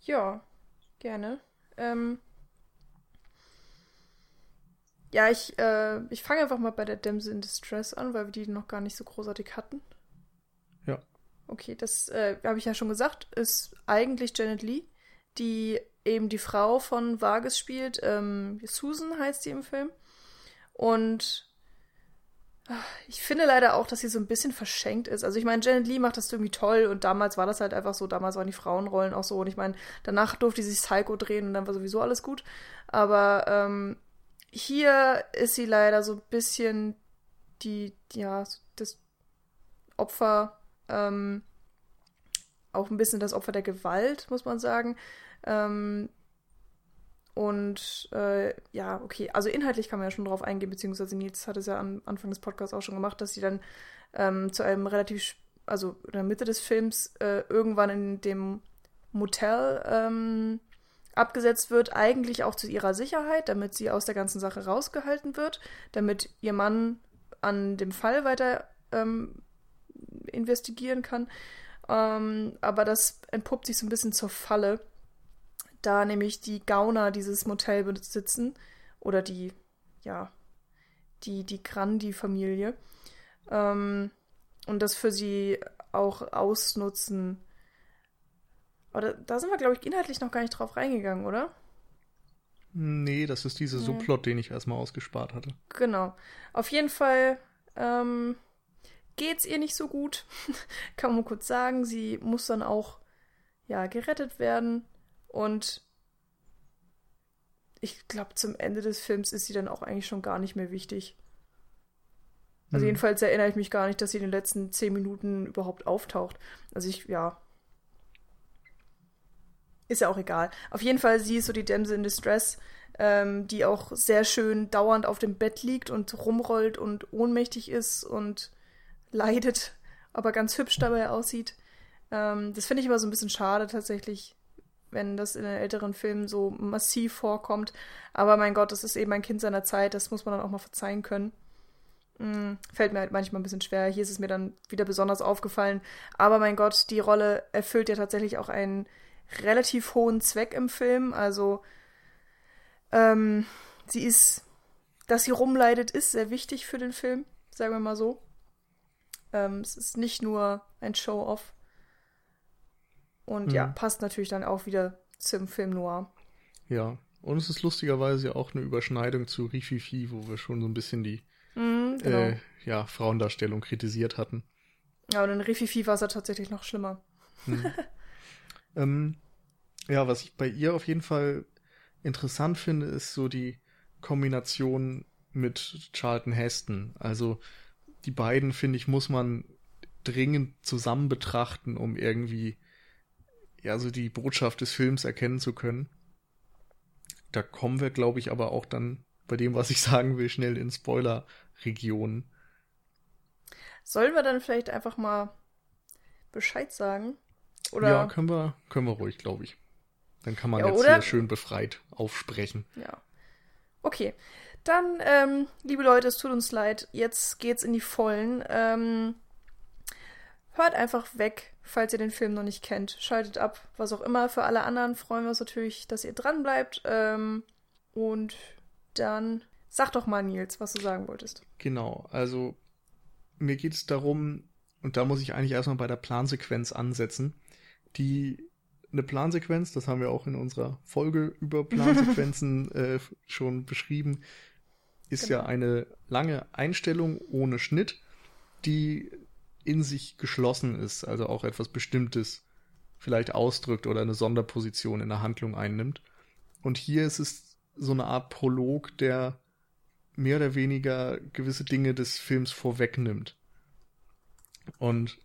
Ja, gerne. Ähm ja, ich, äh, ich fange einfach mal bei der Damsel in Distress an, weil wir die noch gar nicht so großartig hatten. Okay, das äh, habe ich ja schon gesagt, ist eigentlich Janet Lee, die eben die Frau von Vargas spielt. Ähm, Susan heißt sie im Film. Und ach, ich finde leider auch, dass sie so ein bisschen verschenkt ist. Also ich meine, Janet Lee macht das irgendwie toll und damals war das halt einfach so, damals waren die Frauenrollen auch so und ich meine, danach durfte sie sich Psycho drehen und dann war sowieso alles gut. Aber ähm, hier ist sie leider so ein bisschen die, ja, das Opfer ähm, auch ein bisschen das Opfer der Gewalt, muss man sagen. Ähm, und äh, ja, okay, also inhaltlich kann man ja schon drauf eingehen, beziehungsweise Nils hat es ja am Anfang des Podcasts auch schon gemacht, dass sie dann ähm, zu einem relativ, also in der Mitte des Films äh, irgendwann in dem Motel ähm, abgesetzt wird, eigentlich auch zu ihrer Sicherheit, damit sie aus der ganzen Sache rausgehalten wird, damit ihr Mann an dem Fall weiter ähm, investigieren kann. Ähm, aber das entpuppt sich so ein bisschen zur Falle, da nämlich die Gauner dieses Motel besitzen oder die, ja, die, die Grandi-Familie ähm, und das für sie auch ausnutzen. Oder da sind wir, glaube ich, inhaltlich noch gar nicht drauf reingegangen, oder? Nee, das ist dieser. Subplot, den ich erstmal ausgespart hatte. Genau. Auf jeden Fall ähm, geht's ihr nicht so gut. Kann man kurz sagen. Sie muss dann auch ja gerettet werden und ich glaube, zum Ende des Films ist sie dann auch eigentlich schon gar nicht mehr wichtig. Also hm. jedenfalls erinnere ich mich gar nicht, dass sie in den letzten zehn Minuten überhaupt auftaucht. Also ich, ja. Ist ja auch egal. Auf jeden Fall, sie ist so die Dämse in Distress, ähm, die auch sehr schön dauernd auf dem Bett liegt und rumrollt und ohnmächtig ist und leidet, aber ganz hübsch dabei aussieht. Ähm, das finde ich immer so ein bisschen schade tatsächlich, wenn das in den älteren Filmen so massiv vorkommt. Aber mein Gott, das ist eben ein Kind seiner Zeit, das muss man dann auch mal verzeihen können. Hm, fällt mir halt manchmal ein bisschen schwer. Hier ist es mir dann wieder besonders aufgefallen. Aber mein Gott, die Rolle erfüllt ja tatsächlich auch einen relativ hohen Zweck im Film. Also, ähm, sie ist, dass sie rumleidet, ist sehr wichtig für den Film, sagen wir mal so. Ähm, es ist nicht nur ein Show-off. Und mhm. ja, passt natürlich dann auch wieder zum Film Noir. Ja, und es ist lustigerweise auch eine Überschneidung zu Rififi, wo wir schon so ein bisschen die mhm, genau. äh, ja, Frauendarstellung kritisiert hatten. Ja, und in Rififi war es ja tatsächlich noch schlimmer. Mhm. ähm, ja, was ich bei ihr auf jeden Fall interessant finde, ist so die Kombination mit Charlton Heston. Also die beiden, finde ich, muss man dringend zusammen betrachten, um irgendwie ja so die Botschaft des Films erkennen zu können. Da kommen wir, glaube ich, aber auch dann bei dem, was ich sagen will, schnell in Spoiler-Regionen. Sollen wir dann vielleicht einfach mal Bescheid sagen? Oder? Ja, können wir, können wir ruhig, glaube ich. Dann kann man ja, jetzt oder? hier schön befreit aufsprechen. Ja. Okay. Dann, ähm, liebe Leute, es tut uns leid. Jetzt geht's in die Vollen. Ähm, hört einfach weg, falls ihr den Film noch nicht kennt. Schaltet ab, was auch immer. Für alle anderen freuen wir uns natürlich, dass ihr dran bleibt. Ähm, und dann sag doch mal, Nils, was du sagen wolltest. Genau, also mir geht es darum, und da muss ich eigentlich erstmal bei der Plansequenz ansetzen, die eine Plansequenz, das haben wir auch in unserer Folge über Plansequenzen äh, schon beschrieben, ist genau. ja eine lange Einstellung ohne Schnitt, die in sich geschlossen ist, also auch etwas Bestimmtes vielleicht ausdrückt oder eine Sonderposition in der Handlung einnimmt. Und hier ist es so eine Art Prolog, der mehr oder weniger gewisse Dinge des Films vorwegnimmt. Und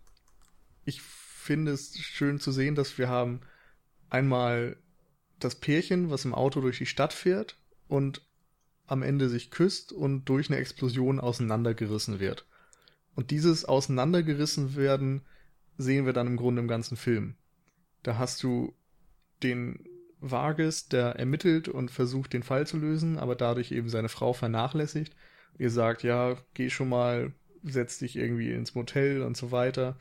ich finde es schön zu sehen, dass wir haben einmal das Pärchen, was im Auto durch die Stadt fährt und am Ende sich küsst und durch eine Explosion auseinandergerissen wird. Und dieses auseinandergerissen werden sehen wir dann im Grunde im ganzen Film. Da hast du den Vargas, der ermittelt und versucht, den Fall zu lösen, aber dadurch eben seine Frau vernachlässigt. Ihr sagt, ja, geh schon mal, setz dich irgendwie ins Motel und so weiter.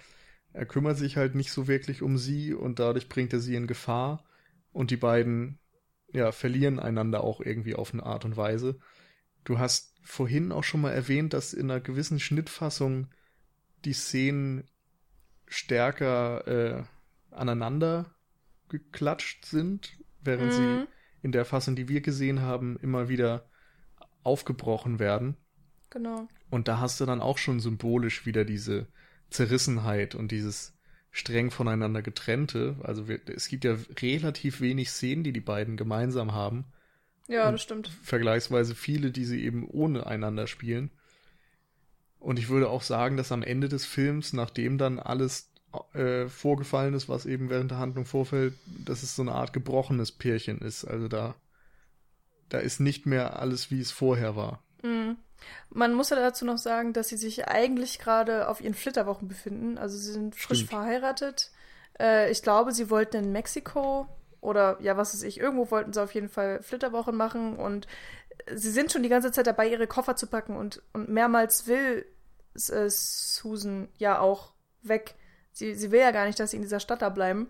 Er kümmert sich halt nicht so wirklich um sie und dadurch bringt er sie in Gefahr. Und die beiden ja, verlieren einander auch irgendwie auf eine Art und Weise. Du hast vorhin auch schon mal erwähnt, dass in einer gewissen Schnittfassung die Szenen stärker äh, aneinander geklatscht sind, während mhm. sie in der Fassung, die wir gesehen haben, immer wieder aufgebrochen werden. Genau. Und da hast du dann auch schon symbolisch wieder diese Zerrissenheit und dieses streng voneinander getrennte. Also wir, es gibt ja relativ wenig Szenen, die die beiden gemeinsam haben. Ja, das stimmt. Vergleichsweise viele, die sie eben ohne einander spielen. Und ich würde auch sagen, dass am Ende des Films, nachdem dann alles äh, vorgefallen ist, was eben während der Handlung vorfällt, dass es so eine Art gebrochenes Pärchen ist. Also da, da ist nicht mehr alles, wie es vorher war. Mhm. Man muss ja dazu noch sagen, dass sie sich eigentlich gerade auf ihren Flitterwochen befinden. Also sie sind frisch Stimmt. verheiratet. Äh, ich glaube, sie wollten in Mexiko oder ja, was weiß ich, irgendwo wollten sie auf jeden Fall Flitterwochen machen und sie sind schon die ganze Zeit dabei, ihre Koffer zu packen und, und mehrmals will äh, Susan ja auch weg. Sie, sie will ja gar nicht, dass sie in dieser Stadt da bleiben.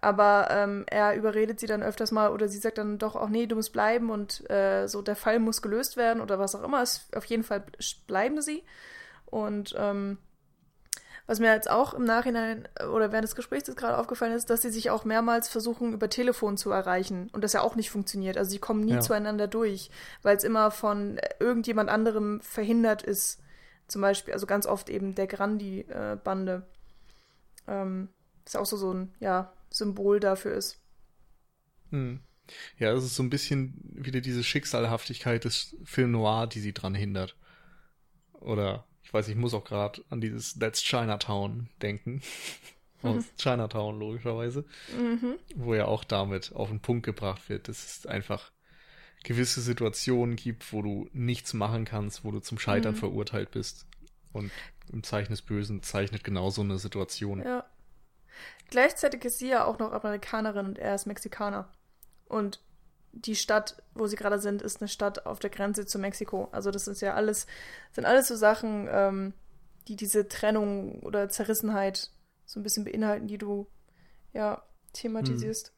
Aber ähm, er überredet sie dann öfters mal oder sie sagt dann doch auch, nee, du musst bleiben und äh, so der Fall muss gelöst werden oder was auch immer. Es, auf jeden Fall bleiben sie. Und ähm, was mir jetzt auch im Nachhinein oder während des Gesprächs gerade aufgefallen ist, dass sie sich auch mehrmals versuchen, über Telefon zu erreichen und das ja auch nicht funktioniert. Also sie kommen nie ja. zueinander durch, weil es immer von irgendjemand anderem verhindert ist. Zum Beispiel, also ganz oft eben der Grandi-Bande. Ähm, ist auch so, so ein, ja, Symbol dafür ist. Hm. Ja, es ist so ein bisschen wieder diese Schicksalhaftigkeit des Film Noir, die sie dran hindert. Oder, ich weiß, ich muss auch gerade an dieses That's Chinatown denken. Aus mhm. Chinatown, logischerweise. Mhm. Wo ja auch damit auf den Punkt gebracht wird, dass es einfach gewisse Situationen gibt, wo du nichts machen kannst, wo du zum Scheitern mhm. verurteilt bist. Und im Zeichen des Bösen zeichnet genau so eine Situation. Ja. Gleichzeitig ist sie ja auch noch Amerikanerin und er ist Mexikaner. Und die Stadt, wo sie gerade sind, ist eine Stadt auf der Grenze zu Mexiko. Also das ist ja alles, sind alles so Sachen, ähm, die diese Trennung oder Zerrissenheit so ein bisschen beinhalten, die du ja thematisierst. Hm.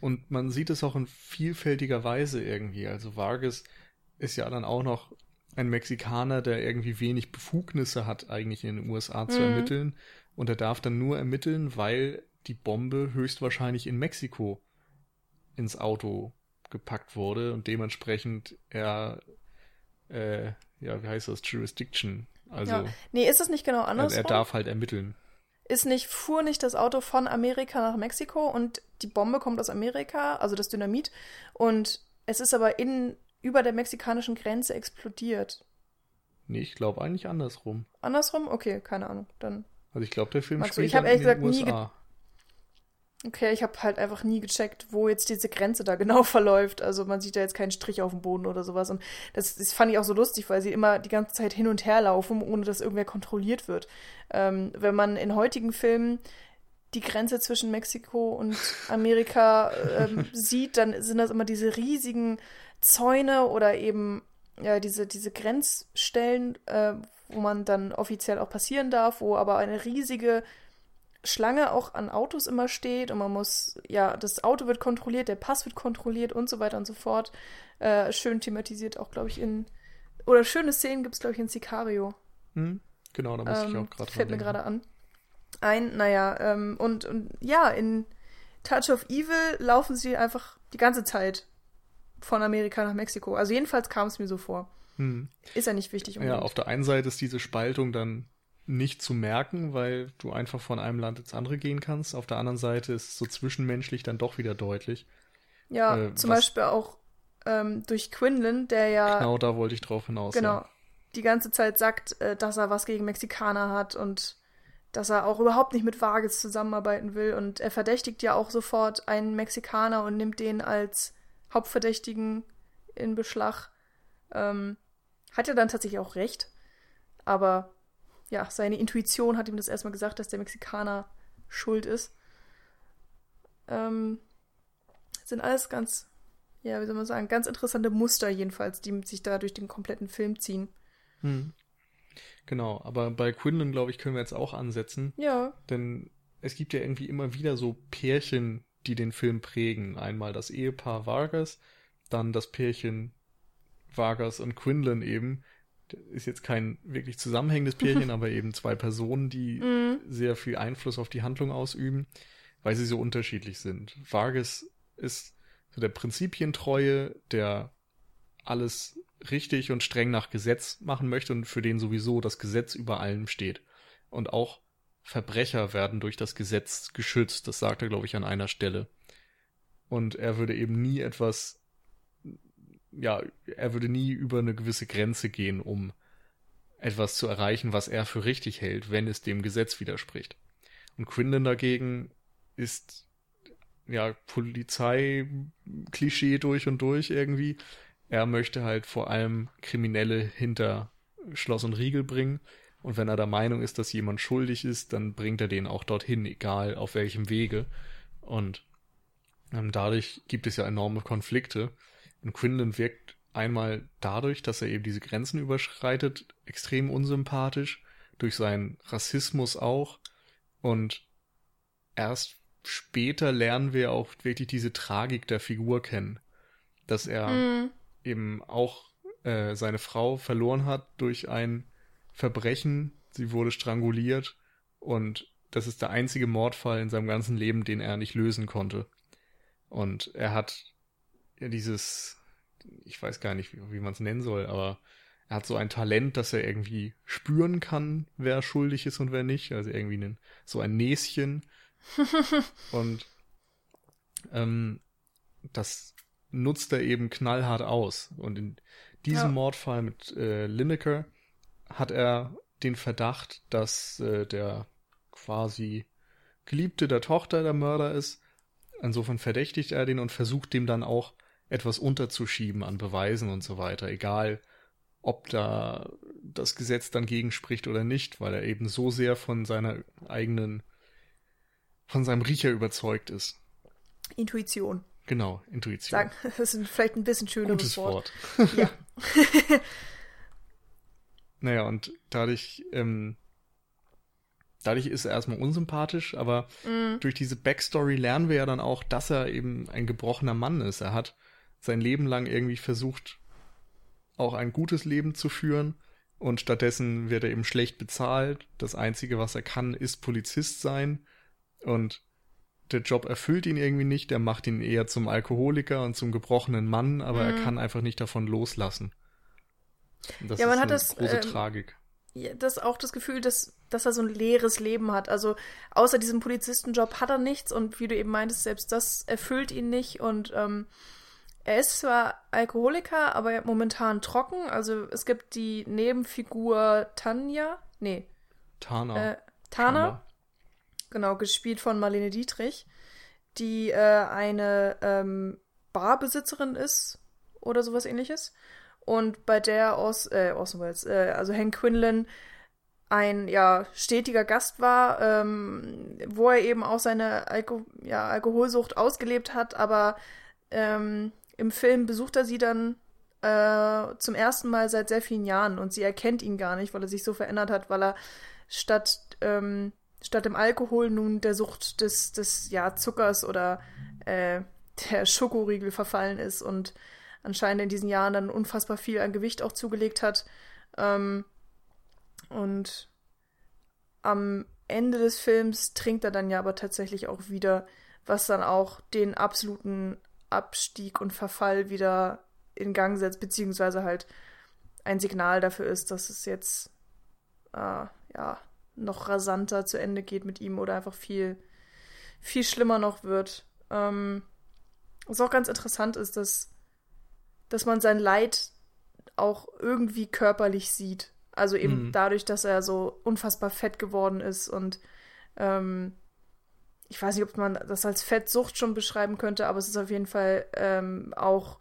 Und man sieht es auch in vielfältiger Weise irgendwie. Also Vargas ist ja dann auch noch ein Mexikaner, der irgendwie wenig Befugnisse hat, eigentlich in den USA zu mhm. ermitteln und er darf dann nur ermitteln, weil die Bombe höchstwahrscheinlich in Mexiko ins Auto gepackt wurde und dementsprechend er, äh, ja, wie heißt das, Jurisdiction. Also, ja. nee, ist es nicht genau anders? Also er darf halt ermitteln. Ist nicht, fuhr nicht das Auto von Amerika nach Mexiko und die Bombe kommt aus Amerika, also das Dynamit, und es ist aber in, über der mexikanischen Grenze explodiert. Nee, ich glaube eigentlich andersrum. Andersrum? Okay, keine Ahnung. Dann also ich glaube, der Film Magst spielt ich habe ehrlich gesagt nie Okay, ich habe halt einfach nie gecheckt, wo jetzt diese Grenze da genau verläuft. Also man sieht da jetzt keinen Strich auf dem Boden oder sowas. Und das, das fand ich auch so lustig, weil sie immer die ganze Zeit hin und her laufen, ohne dass irgendwer kontrolliert wird. Ähm, wenn man in heutigen Filmen die Grenze zwischen Mexiko und Amerika ähm, sieht, dann sind das immer diese riesigen Zäune oder eben ja, diese, diese Grenzstellen, äh, wo man dann offiziell auch passieren darf, wo aber eine riesige Schlange auch an Autos immer steht und man muss, ja, das Auto wird kontrolliert, der Pass wird kontrolliert und so weiter und so fort. Äh, schön thematisiert auch, glaube ich, in, oder schöne Szenen gibt es, glaube ich, in Sicario. Hm, genau, da muss ähm, ich auch gerade Fällt mir gerade an. Ein, naja, ähm, und, und ja, in Touch of Evil laufen sie einfach die ganze Zeit von Amerika nach Mexiko. Also jedenfalls kam es mir so vor. Hm. Ist ja nicht wichtig. Unbedingt. Ja, auf der einen Seite ist diese Spaltung dann nicht zu merken, weil du einfach von einem Land ins andere gehen kannst. Auf der anderen Seite ist es so zwischenmenschlich dann doch wieder deutlich. Ja, äh, zum Beispiel auch ähm, durch Quinlan, der ja. Genau, da wollte ich drauf hinaus. Genau. Ja. Die ganze Zeit sagt, äh, dass er was gegen Mexikaner hat und dass er auch überhaupt nicht mit Vargas zusammenarbeiten will. Und er verdächtigt ja auch sofort einen Mexikaner und nimmt den als Hauptverdächtigen in Beschlag. Ähm, hat er dann tatsächlich auch recht. Aber ja, seine Intuition hat ihm das erstmal gesagt, dass der Mexikaner schuld ist. Ähm, sind alles ganz, ja, wie soll man sagen, ganz interessante Muster jedenfalls, die sich da durch den kompletten Film ziehen. Hm. Genau, aber bei Quinlan, glaube ich, können wir jetzt auch ansetzen. Ja. Denn es gibt ja irgendwie immer wieder so Pärchen, die den Film prägen. Einmal das Ehepaar Vargas, dann das Pärchen Vargas und Quinlan eben. Ist jetzt kein wirklich zusammenhängendes Pärchen, aber eben zwei Personen, die mm. sehr viel Einfluss auf die Handlung ausüben, weil sie so unterschiedlich sind. Vargas ist so der Prinzipientreue, der alles richtig und streng nach Gesetz machen möchte und für den sowieso das Gesetz über allem steht. Und auch Verbrecher werden durch das Gesetz geschützt. Das sagt er, glaube ich, an einer Stelle. Und er würde eben nie etwas, ja, er würde nie über eine gewisse Grenze gehen, um etwas zu erreichen, was er für richtig hält, wenn es dem Gesetz widerspricht. Und Quinlan dagegen ist, ja, Polizei-Klischee durch und durch irgendwie. Er möchte halt vor allem Kriminelle hinter Schloss und Riegel bringen und wenn er der Meinung ist, dass jemand schuldig ist, dann bringt er den auch dorthin, egal auf welchem Wege. Und ähm, dadurch gibt es ja enorme Konflikte. Und Quinlan wirkt einmal dadurch, dass er eben diese Grenzen überschreitet, extrem unsympathisch, durch seinen Rassismus auch. Und erst später lernen wir auch wirklich diese Tragik der Figur kennen. Dass er mhm. eben auch äh, seine Frau verloren hat durch ein Verbrechen. Sie wurde stranguliert und das ist der einzige Mordfall in seinem ganzen Leben, den er nicht lösen konnte. Und er hat ja dieses, ich weiß gar nicht, wie, wie man es nennen soll, aber er hat so ein Talent, dass er irgendwie spüren kann, wer schuldig ist und wer nicht. Also irgendwie einen, so ein Näschen. und ähm, das nutzt er eben knallhart aus. Und in diesem ja. Mordfall mit äh, Lineker hat er den Verdacht, dass äh, der quasi Geliebte der Tochter der Mörder ist. Insofern verdächtigt er den und versucht dem dann auch etwas unterzuschieben an Beweisen und so weiter, egal ob da das Gesetz dann gegenspricht oder nicht, weil er eben so sehr von seiner eigenen, von seinem Riecher überzeugt ist. Intuition. Genau, Intuition. Sagen, das ist vielleicht ein bisschen schöneres Gutes Wort. Wort. Ja. naja, und dadurch, ähm, dadurch ist er erstmal unsympathisch, aber mm. durch diese Backstory lernen wir ja dann auch, dass er eben ein gebrochener Mann ist. Er hat sein Leben lang irgendwie versucht, auch ein gutes Leben zu führen und stattdessen wird er eben schlecht bezahlt. Das Einzige, was er kann, ist Polizist sein und der Job erfüllt ihn irgendwie nicht, er macht ihn eher zum Alkoholiker und zum gebrochenen Mann, aber mhm. er kann einfach nicht davon loslassen. das ja, man ist hat eine das, große äh, Tragik. Ja, das auch das Gefühl, dass, dass er so ein leeres Leben hat. Also außer diesem Polizistenjob hat er nichts und wie du eben meintest, selbst das erfüllt ihn nicht und ähm, er ist zwar Alkoholiker, aber momentan trocken. Also es gibt die Nebenfigur Tanja. Nee. Tana. Äh, Tana. Genau, gespielt von Marlene Dietrich, die äh, eine ähm, Barbesitzerin ist oder sowas ähnliches. Und bei der aus, äh, Orson Welles, äh, also Hank Quinlan, ein ja stetiger Gast war, ähm, wo er eben auch seine Alko ja, Alkoholsucht ausgelebt hat, aber ähm, im Film besucht er sie dann äh, zum ersten Mal seit sehr vielen Jahren und sie erkennt ihn gar nicht, weil er sich so verändert hat, weil er statt, ähm, statt dem Alkohol nun der Sucht des, des ja, Zuckers oder äh, der Schokoriegel verfallen ist und anscheinend in diesen Jahren dann unfassbar viel an Gewicht auch zugelegt hat. Ähm, und am Ende des Films trinkt er dann ja aber tatsächlich auch wieder, was dann auch den absoluten Abstieg und Verfall wieder in Gang setzt, beziehungsweise halt ein Signal dafür ist, dass es jetzt äh, ja noch rasanter zu Ende geht mit ihm oder einfach viel, viel schlimmer noch wird. Ähm, was auch ganz interessant ist, dass, dass man sein Leid auch irgendwie körperlich sieht. Also eben mhm. dadurch, dass er so unfassbar fett geworden ist und ähm, ich weiß nicht, ob man das als Fettsucht schon beschreiben könnte, aber es ist auf jeden Fall ähm, auch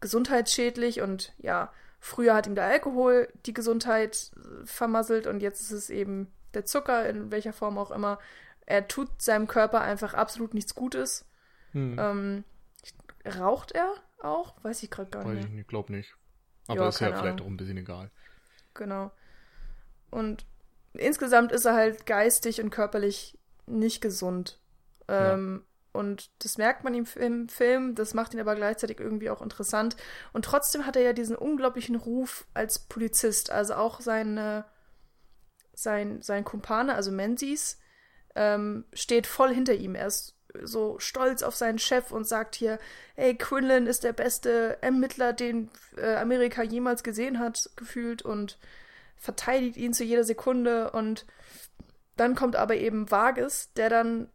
gesundheitsschädlich und ja, früher hat ihm der Alkohol die Gesundheit äh, vermasselt und jetzt ist es eben der Zucker, in welcher Form auch immer. Er tut seinem Körper einfach absolut nichts Gutes. Hm. Ähm, raucht er auch? Weiß ich gerade gar Weiß nicht. Ich glaube nicht. Aber ja, ist ja vielleicht auch ein bisschen egal. Genau. Und insgesamt ist er halt geistig und körperlich nicht gesund. Ähm, ja. Und das merkt man ihm im Film, das macht ihn aber gleichzeitig irgendwie auch interessant. Und trotzdem hat er ja diesen unglaublichen Ruf als Polizist. Also auch seine, sein, sein Kumpane, also Menzies, ähm, steht voll hinter ihm. Er ist so stolz auf seinen Chef und sagt hier, hey, Quinlan ist der beste Ermittler, den äh, Amerika jemals gesehen hat, gefühlt und verteidigt ihn zu jeder Sekunde und dann kommt aber eben Vargas, der dann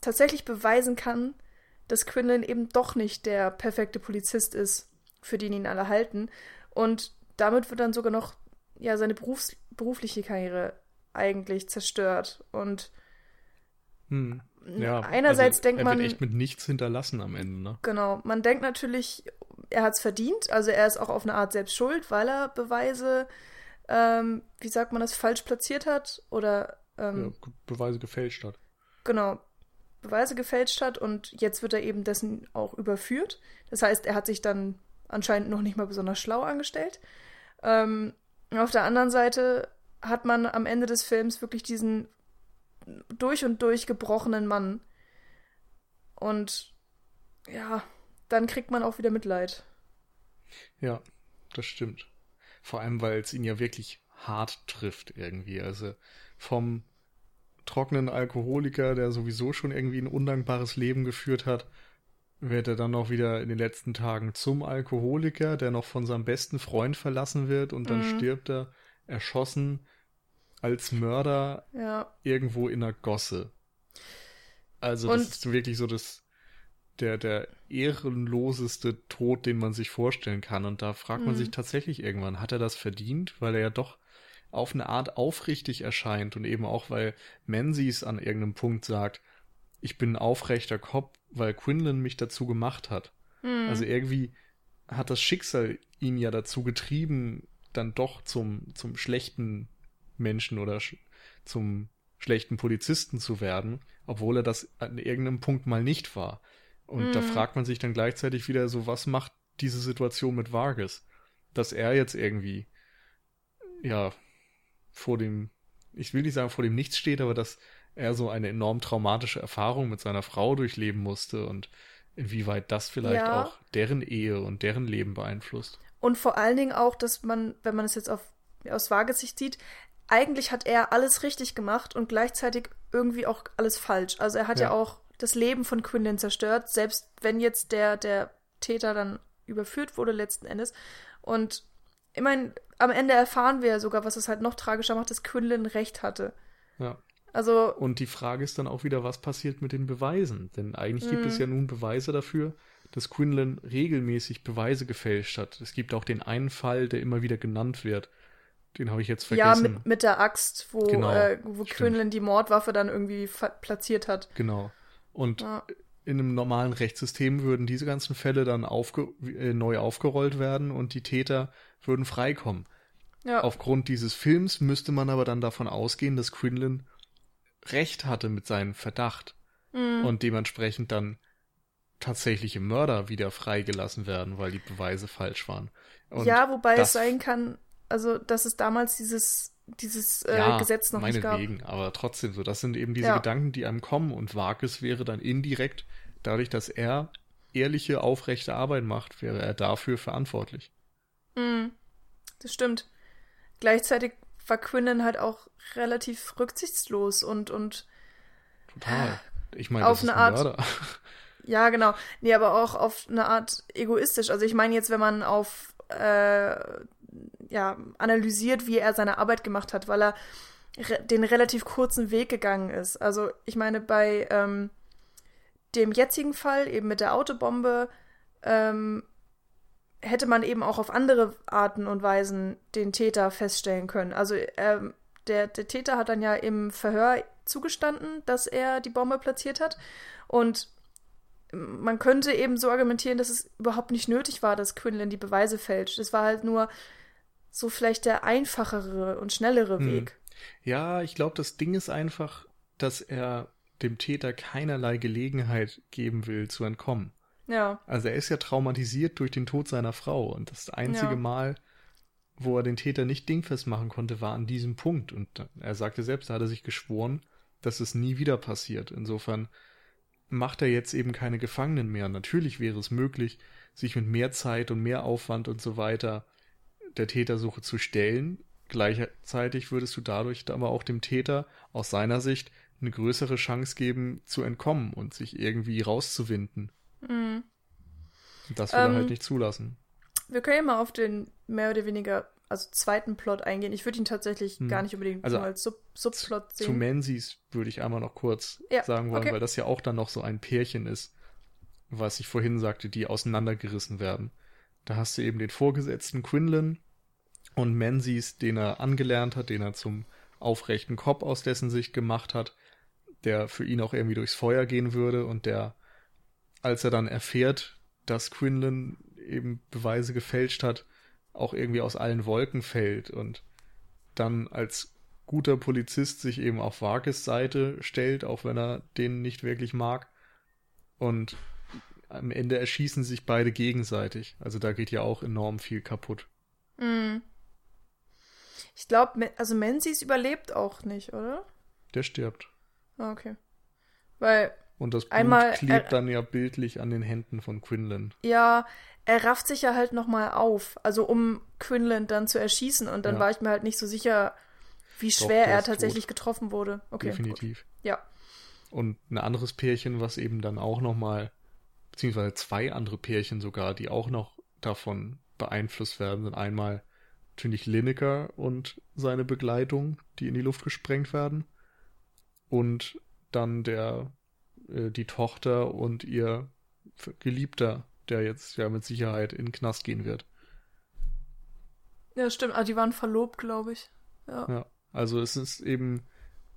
tatsächlich beweisen kann, dass Quinlan eben doch nicht der perfekte Polizist ist, für den ihn alle halten. Und damit wird dann sogar noch ja seine Berufs berufliche Karriere eigentlich zerstört. Und hm. ja, einerseits also denkt er man. Wird echt mit nichts hinterlassen am Ende, ne? Genau. Man denkt natürlich, er hat es verdient. Also er ist auch auf eine Art selbst schuld, weil er Beweise, ähm, wie sagt man das, falsch platziert hat oder ähm, ja, Beweise gefälscht hat. Genau. Beweise gefälscht hat und jetzt wird er eben dessen auch überführt. Das heißt, er hat sich dann anscheinend noch nicht mal besonders schlau angestellt. Ähm, auf der anderen Seite hat man am Ende des Films wirklich diesen durch und durch gebrochenen Mann. Und ja, dann kriegt man auch wieder Mitleid. Ja, das stimmt. Vor allem, weil es ihn ja wirklich hart trifft irgendwie. Also vom trockenen Alkoholiker, der sowieso schon irgendwie ein undankbares Leben geführt hat, wird er dann noch wieder in den letzten Tagen zum Alkoholiker, der noch von seinem besten Freund verlassen wird und dann mhm. stirbt er erschossen als Mörder ja. irgendwo in einer Gosse. Also und das ist wirklich so das der der ehrenloseste Tod, den man sich vorstellen kann und da fragt man mhm. sich tatsächlich irgendwann, hat er das verdient, weil er ja doch auf eine Art aufrichtig erscheint und eben auch weil Menzies an irgendeinem Punkt sagt, ich bin ein aufrechter Kopf, weil Quinlan mich dazu gemacht hat. Mhm. Also irgendwie hat das Schicksal ihn ja dazu getrieben, dann doch zum, zum schlechten Menschen oder sch zum schlechten Polizisten zu werden, obwohl er das an irgendeinem Punkt mal nicht war. Und mhm. da fragt man sich dann gleichzeitig wieder so, was macht diese Situation mit Vargas? Dass er jetzt irgendwie, ja, vor dem, ich will nicht sagen vor dem Nichts steht, aber dass er so eine enorm traumatische Erfahrung mit seiner Frau durchleben musste und inwieweit das vielleicht ja. auch deren Ehe und deren Leben beeinflusst. Und vor allen Dingen auch, dass man, wenn man es jetzt auf, aus Vaagesicht sieht, eigentlich hat er alles richtig gemacht und gleichzeitig irgendwie auch alles falsch. Also er hat ja, ja auch das Leben von Quinlan zerstört, selbst wenn jetzt der, der Täter dann überführt wurde letzten Endes. Und ich meine, am Ende erfahren wir ja sogar, was es halt noch tragischer macht, dass Quinlan recht hatte. Ja. Also. Und die Frage ist dann auch wieder, was passiert mit den Beweisen? Denn eigentlich gibt es mhm. ja nun Beweise dafür, dass Quinlan regelmäßig Beweise gefälscht hat. Es gibt auch den einen Fall, der immer wieder genannt wird. Den habe ich jetzt vergessen. Ja, mit, mit der Axt, wo, genau, äh, wo Quinlan die Mordwaffe dann irgendwie platziert hat. Genau. Und ja. in einem normalen Rechtssystem würden diese ganzen Fälle dann aufge äh, neu aufgerollt werden und die Täter würden freikommen. Ja. Aufgrund dieses Films müsste man aber dann davon ausgehen, dass Quinlan recht hatte mit seinem Verdacht mhm. und dementsprechend dann tatsächliche Mörder wieder freigelassen werden, weil die Beweise falsch waren. Und ja, wobei es sein kann, also dass es damals dieses dieses äh, ja, Gesetz noch nicht gab. Wegen, aber trotzdem so. Das sind eben diese ja. Gedanken, die einem kommen und Vargas wäre dann indirekt, dadurch, dass er ehrliche, aufrechte Arbeit macht, wäre er dafür verantwortlich. Mm, das stimmt. Gleichzeitig war Quinnen halt auch relativ rücksichtslos und und total. Ich meine, auf eine ein Art. Mörder. Ja, genau. Nee, aber auch auf eine Art egoistisch. Also ich meine jetzt, wenn man auf äh, ja, analysiert, wie er seine Arbeit gemacht hat, weil er re den relativ kurzen Weg gegangen ist. Also ich meine, bei ähm, dem jetzigen Fall, eben mit der Autobombe, ähm, hätte man eben auch auf andere Arten und Weisen den Täter feststellen können. Also ähm, der, der Täter hat dann ja im Verhör zugestanden, dass er die Bombe platziert hat. Und man könnte eben so argumentieren, dass es überhaupt nicht nötig war, dass Quinlan die Beweise fälscht. Es war halt nur so vielleicht der einfachere und schnellere hm. Weg. Ja, ich glaube, das Ding ist einfach, dass er dem Täter keinerlei Gelegenheit geben will, zu entkommen. Ja. Also er ist ja traumatisiert durch den Tod seiner Frau und das einzige ja. Mal, wo er den Täter nicht dingfest machen konnte, war an diesem Punkt. Und er sagte selbst, da hat er sich geschworen, dass es nie wieder passiert. Insofern macht er jetzt eben keine Gefangenen mehr. Natürlich wäre es möglich, sich mit mehr Zeit und mehr Aufwand und so weiter der Tätersuche zu stellen. Gleichzeitig würdest du dadurch aber auch dem Täter aus seiner Sicht eine größere Chance geben, zu entkommen und sich irgendwie rauszuwinden. Mhm. Das will ähm, er halt nicht zulassen. Wir können ja mal auf den mehr oder weniger, also zweiten Plot eingehen. Ich würde ihn tatsächlich hm. gar nicht unbedingt also als Sub Subplot sehen. Zu Menzies würde ich einmal noch kurz ja, sagen wollen, okay. weil das ja auch dann noch so ein Pärchen ist, was ich vorhin sagte, die auseinandergerissen werden. Da hast du eben den Vorgesetzten Quinlan und Menzies, den er angelernt hat, den er zum aufrechten Kopf aus dessen Sicht gemacht hat, der für ihn auch irgendwie durchs Feuer gehen würde und der, als er dann erfährt, dass Quinlan eben Beweise gefälscht hat, auch irgendwie aus allen Wolken fällt und dann als guter Polizist sich eben auf Varkes Seite stellt, auch wenn er den nicht wirklich mag und am Ende erschießen sich beide gegenseitig. Also da geht ja auch enorm viel kaputt. Mhm. Ich glaube, also Menzies überlebt auch nicht, oder? Der stirbt. Ah, okay. Weil. Und das Blut einmal, klebt er, dann ja bildlich an den Händen von Quinlan. Ja, er rafft sich ja halt nochmal auf, also um Quinlan dann zu erschießen. Und dann ja. war ich mir halt nicht so sicher, wie schwer Doch, er tatsächlich tot. getroffen wurde. Okay, Definitiv. Gut. Ja. Und ein anderes Pärchen, was eben dann auch nochmal, beziehungsweise zwei andere Pärchen sogar, die auch noch davon beeinflusst werden, sind einmal natürlich Lineker und seine Begleitung, die in die Luft gesprengt werden. Und dann der, äh, die Tochter und ihr Geliebter, der jetzt ja mit Sicherheit in den Knast gehen wird. Ja, stimmt. Ah, die waren verlobt, glaube ich. Ja. ja. Also es ist eben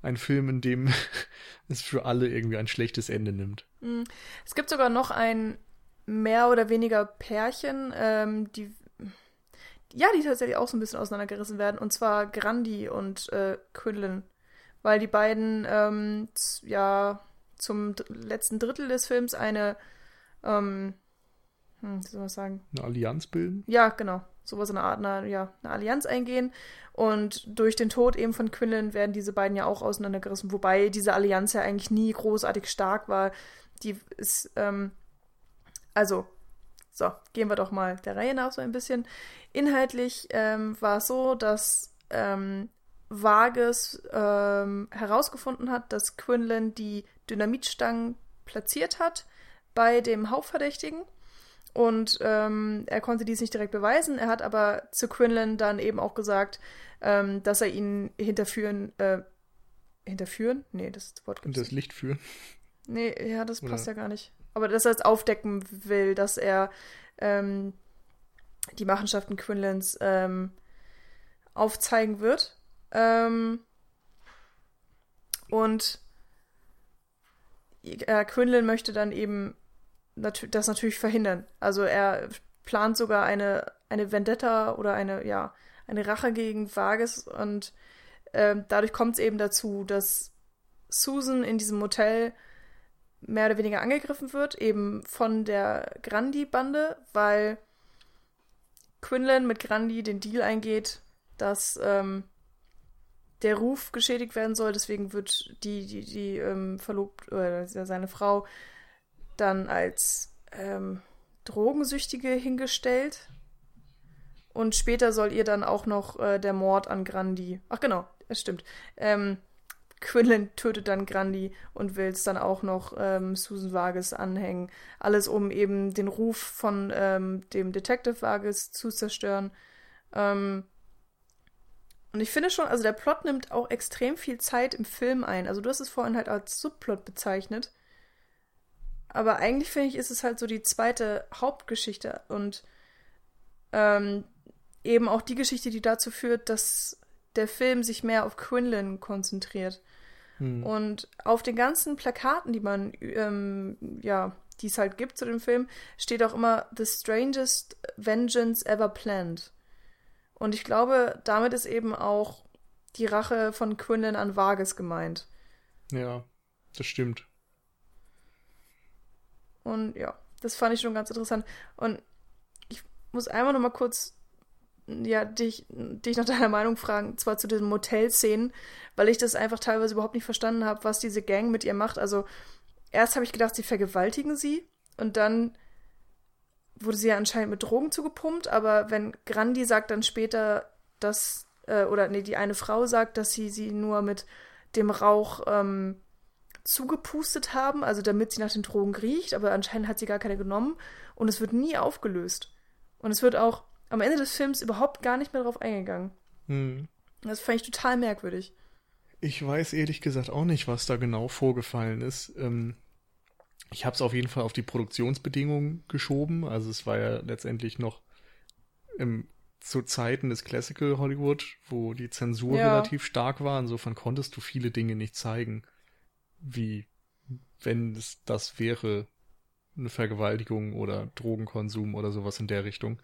ein Film, in dem es für alle irgendwie ein schlechtes Ende nimmt. Mhm. Es gibt sogar noch ein mehr oder weniger Pärchen, ähm, die ja, die tatsächlich auch so ein bisschen auseinandergerissen werden, und zwar Grandi und äh, Quinlan. Weil die beiden ähm, ja zum letzten Drittel des Films eine ähm, hm, wie soll man sagen? Eine Allianz bilden? Ja, genau. Sowas in einer Art, eine, ja, eine Allianz eingehen. Und durch den Tod eben von Quinlan werden diese beiden ja auch auseinandergerissen, wobei diese Allianz ja eigentlich nie großartig stark war. Die ist, ähm, also, so, gehen wir doch mal der Reihe nach so ein bisschen. Inhaltlich ähm, war es so, dass ähm, Vargas ähm, herausgefunden hat, dass Quinlan die Dynamitstangen platziert hat bei dem Hauptverdächtigen und ähm, er konnte dies nicht direkt beweisen. Er hat aber zu Quinlan dann eben auch gesagt, ähm, dass er ihn hinterführen, äh, hinterführen? Nee, das Wort gibt's Und das Licht führen? Nee, ja, das Oder? passt ja gar nicht. Aber dass er es aufdecken will, dass er ähm, die Machenschaften Quinlans ähm, aufzeigen wird. Ähm, und äh, Quinlan möchte dann eben das natürlich verhindern. Also er plant sogar eine, eine Vendetta oder eine, ja, eine Rache gegen Vargas und äh, dadurch kommt es eben dazu, dass Susan in diesem Motel mehr oder weniger angegriffen wird, eben von der Grandi-Bande, weil Quinlan mit Grandi den Deal eingeht, dass ähm, der Ruf geschädigt werden soll. Deswegen wird die, die, die ähm, verlobt oder seine Frau dann als ähm, Drogensüchtige hingestellt. Und später soll ihr dann auch noch äh, der Mord an Grandi. Ach genau, es stimmt. Ähm, Quinlan tötet dann Grandi und will es dann auch noch ähm, Susan Vargas anhängen. Alles, um eben den Ruf von ähm, dem Detective Vargas zu zerstören. Ähm, und ich finde schon, also der Plot nimmt auch extrem viel Zeit im Film ein. Also du hast es vorhin halt als Subplot bezeichnet. Aber eigentlich finde ich, ist es halt so die zweite Hauptgeschichte und ähm, eben auch die Geschichte, die dazu führt, dass der Film sich mehr auf Quinlan konzentriert. Hm. Und auf den ganzen Plakaten, die man, ähm, ja, die es halt gibt zu dem Film, steht auch immer The strangest vengeance ever planned. Und ich glaube, damit ist eben auch die Rache von Quinlan an Vargas gemeint. Ja, das stimmt. Und ja, das fand ich schon ganz interessant. Und ich muss einmal noch mal kurz ja, dich, dich nach deiner Meinung fragen, zwar zu diesen Motelszenen, weil ich das einfach teilweise überhaupt nicht verstanden habe, was diese Gang mit ihr macht. Also erst habe ich gedacht, sie vergewaltigen sie und dann wurde sie ja anscheinend mit Drogen zugepumpt, aber wenn Grandi sagt dann später, dass, äh, oder nee, die eine Frau sagt, dass sie sie nur mit dem Rauch ähm, zugepustet haben, also damit sie nach den Drogen riecht, aber anscheinend hat sie gar keine genommen und es wird nie aufgelöst. Und es wird auch am Ende des Films überhaupt gar nicht mehr drauf eingegangen. Hm. Das fand ich total merkwürdig. Ich weiß ehrlich gesagt auch nicht, was da genau vorgefallen ist. Ähm, ich habe es auf jeden Fall auf die Produktionsbedingungen geschoben. Also es war ja letztendlich noch im, zu Zeiten des Classical Hollywood, wo die Zensur ja. relativ stark war. Insofern konntest du viele Dinge nicht zeigen wie wenn es das wäre, eine Vergewaltigung oder Drogenkonsum oder sowas in der Richtung.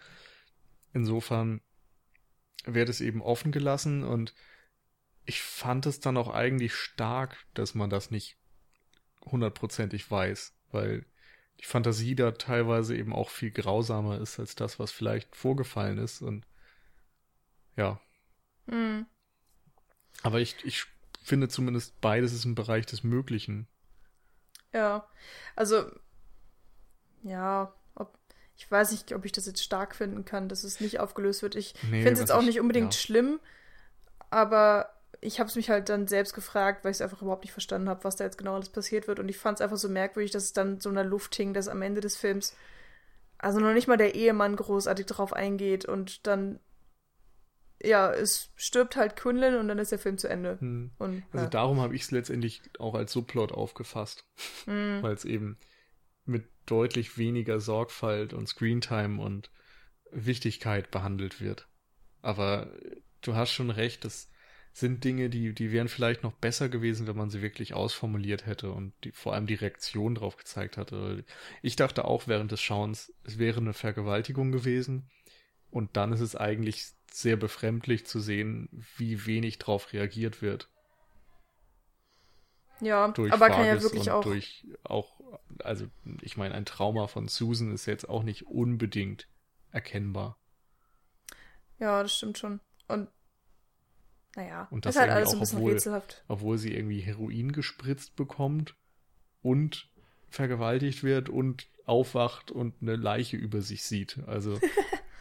Insofern wird es eben offen gelassen und ich fand es dann auch eigentlich stark, dass man das nicht hundertprozentig weiß, weil die Fantasie da teilweise eben auch viel grausamer ist als das, was vielleicht vorgefallen ist. Und ja. Mhm. Aber ich, ich finde zumindest beides ist im Bereich des Möglichen. Ja, also ja, ob, ich weiß nicht, ob ich das jetzt stark finden kann, dass es nicht aufgelöst wird. Ich Nee, finde es jetzt was auch ich- nicht unbedingt ja. schlimm, aber ich habe es mich halt dann selbst gefragt, weil ich es einfach überhaupt nicht verstanden habe, was da jetzt genau alles passiert wird. Und ich fand es einfach so merkwürdig, dass es dann so in der Luft hing, dass am Ende des Films also noch nicht mal der Ehemann großartig drauf eingeht und dann ja, es stirbt halt Quinlan und dann ist der Film zu Ende. Hm. Und Also ja. darum habe ich es letztendlich auch als Subplot aufgefasst, Hm. weil es eben mit deutlich weniger Sorgfalt und Screentime und Wichtigkeit behandelt wird. Aber du hast schon recht, das sind Dinge, die, die wären vielleicht noch besser gewesen, wenn man sie wirklich ausformuliert hätte und die, vor allem die Reaktion drauf gezeigt hatte. Ich dachte auch während des Schauens, es wäre eine Vergewaltigung gewesen. Und dann ist es eigentlich sehr befremdlich zu sehen, wie wenig drauf reagiert wird ja, durch aber kann ja Vargas wirklich auch durch auch, also ich meine, ein Trauma von Susan ist jetzt auch nicht unbedingt erkennbar. Ja, das stimmt schon. Und naja, Und das ist halt alles auch, ein bisschen obwohl- rätselhaft. Obwohl sie irgendwie Heroin gespritzt bekommt und vergewaltigt wird und aufwacht und eine Leiche über sich sieht. Also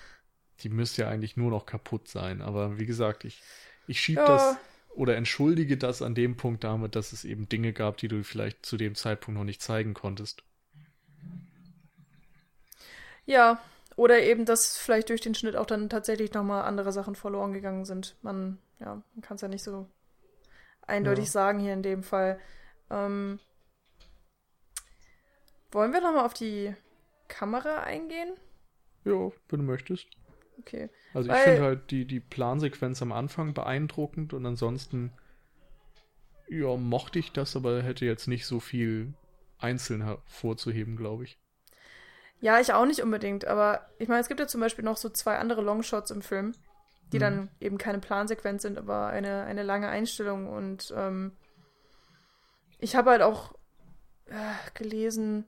die müsste ja eigentlich nur noch kaputt sein. Aber wie gesagt, ich, ich schiebe Ja. das oder entschuldige das an dem Punkt damit, dass es eben Dinge gab, die du vielleicht zu dem Zeitpunkt noch nicht zeigen konntest. Ja, oder eben, dass vielleicht durch den Schnitt auch dann tatsächlich nochmal andere Sachen verloren gegangen sind. Man, ja, man kann es ja nicht so eindeutig Ja. sagen hier in dem Fall. Ähm, wollen wir nochmal auf die Kamera eingehen? Ja, wenn du möchtest. Okay. Also ich Weil- finde halt die, die Plansequenz am Anfang beeindruckend und ansonsten, ja, mochte ich das, aber hätte jetzt nicht so viel einzeln hervorzuheben, glaube ich. Ja, ich auch nicht unbedingt, aber ich meine, es gibt ja zum Beispiel noch so zwei andere Longshots im Film, die Mhm. dann eben keine Plansequenz sind, aber eine, eine lange Einstellung. Und ähm, ich habe halt auch äh, gelesen,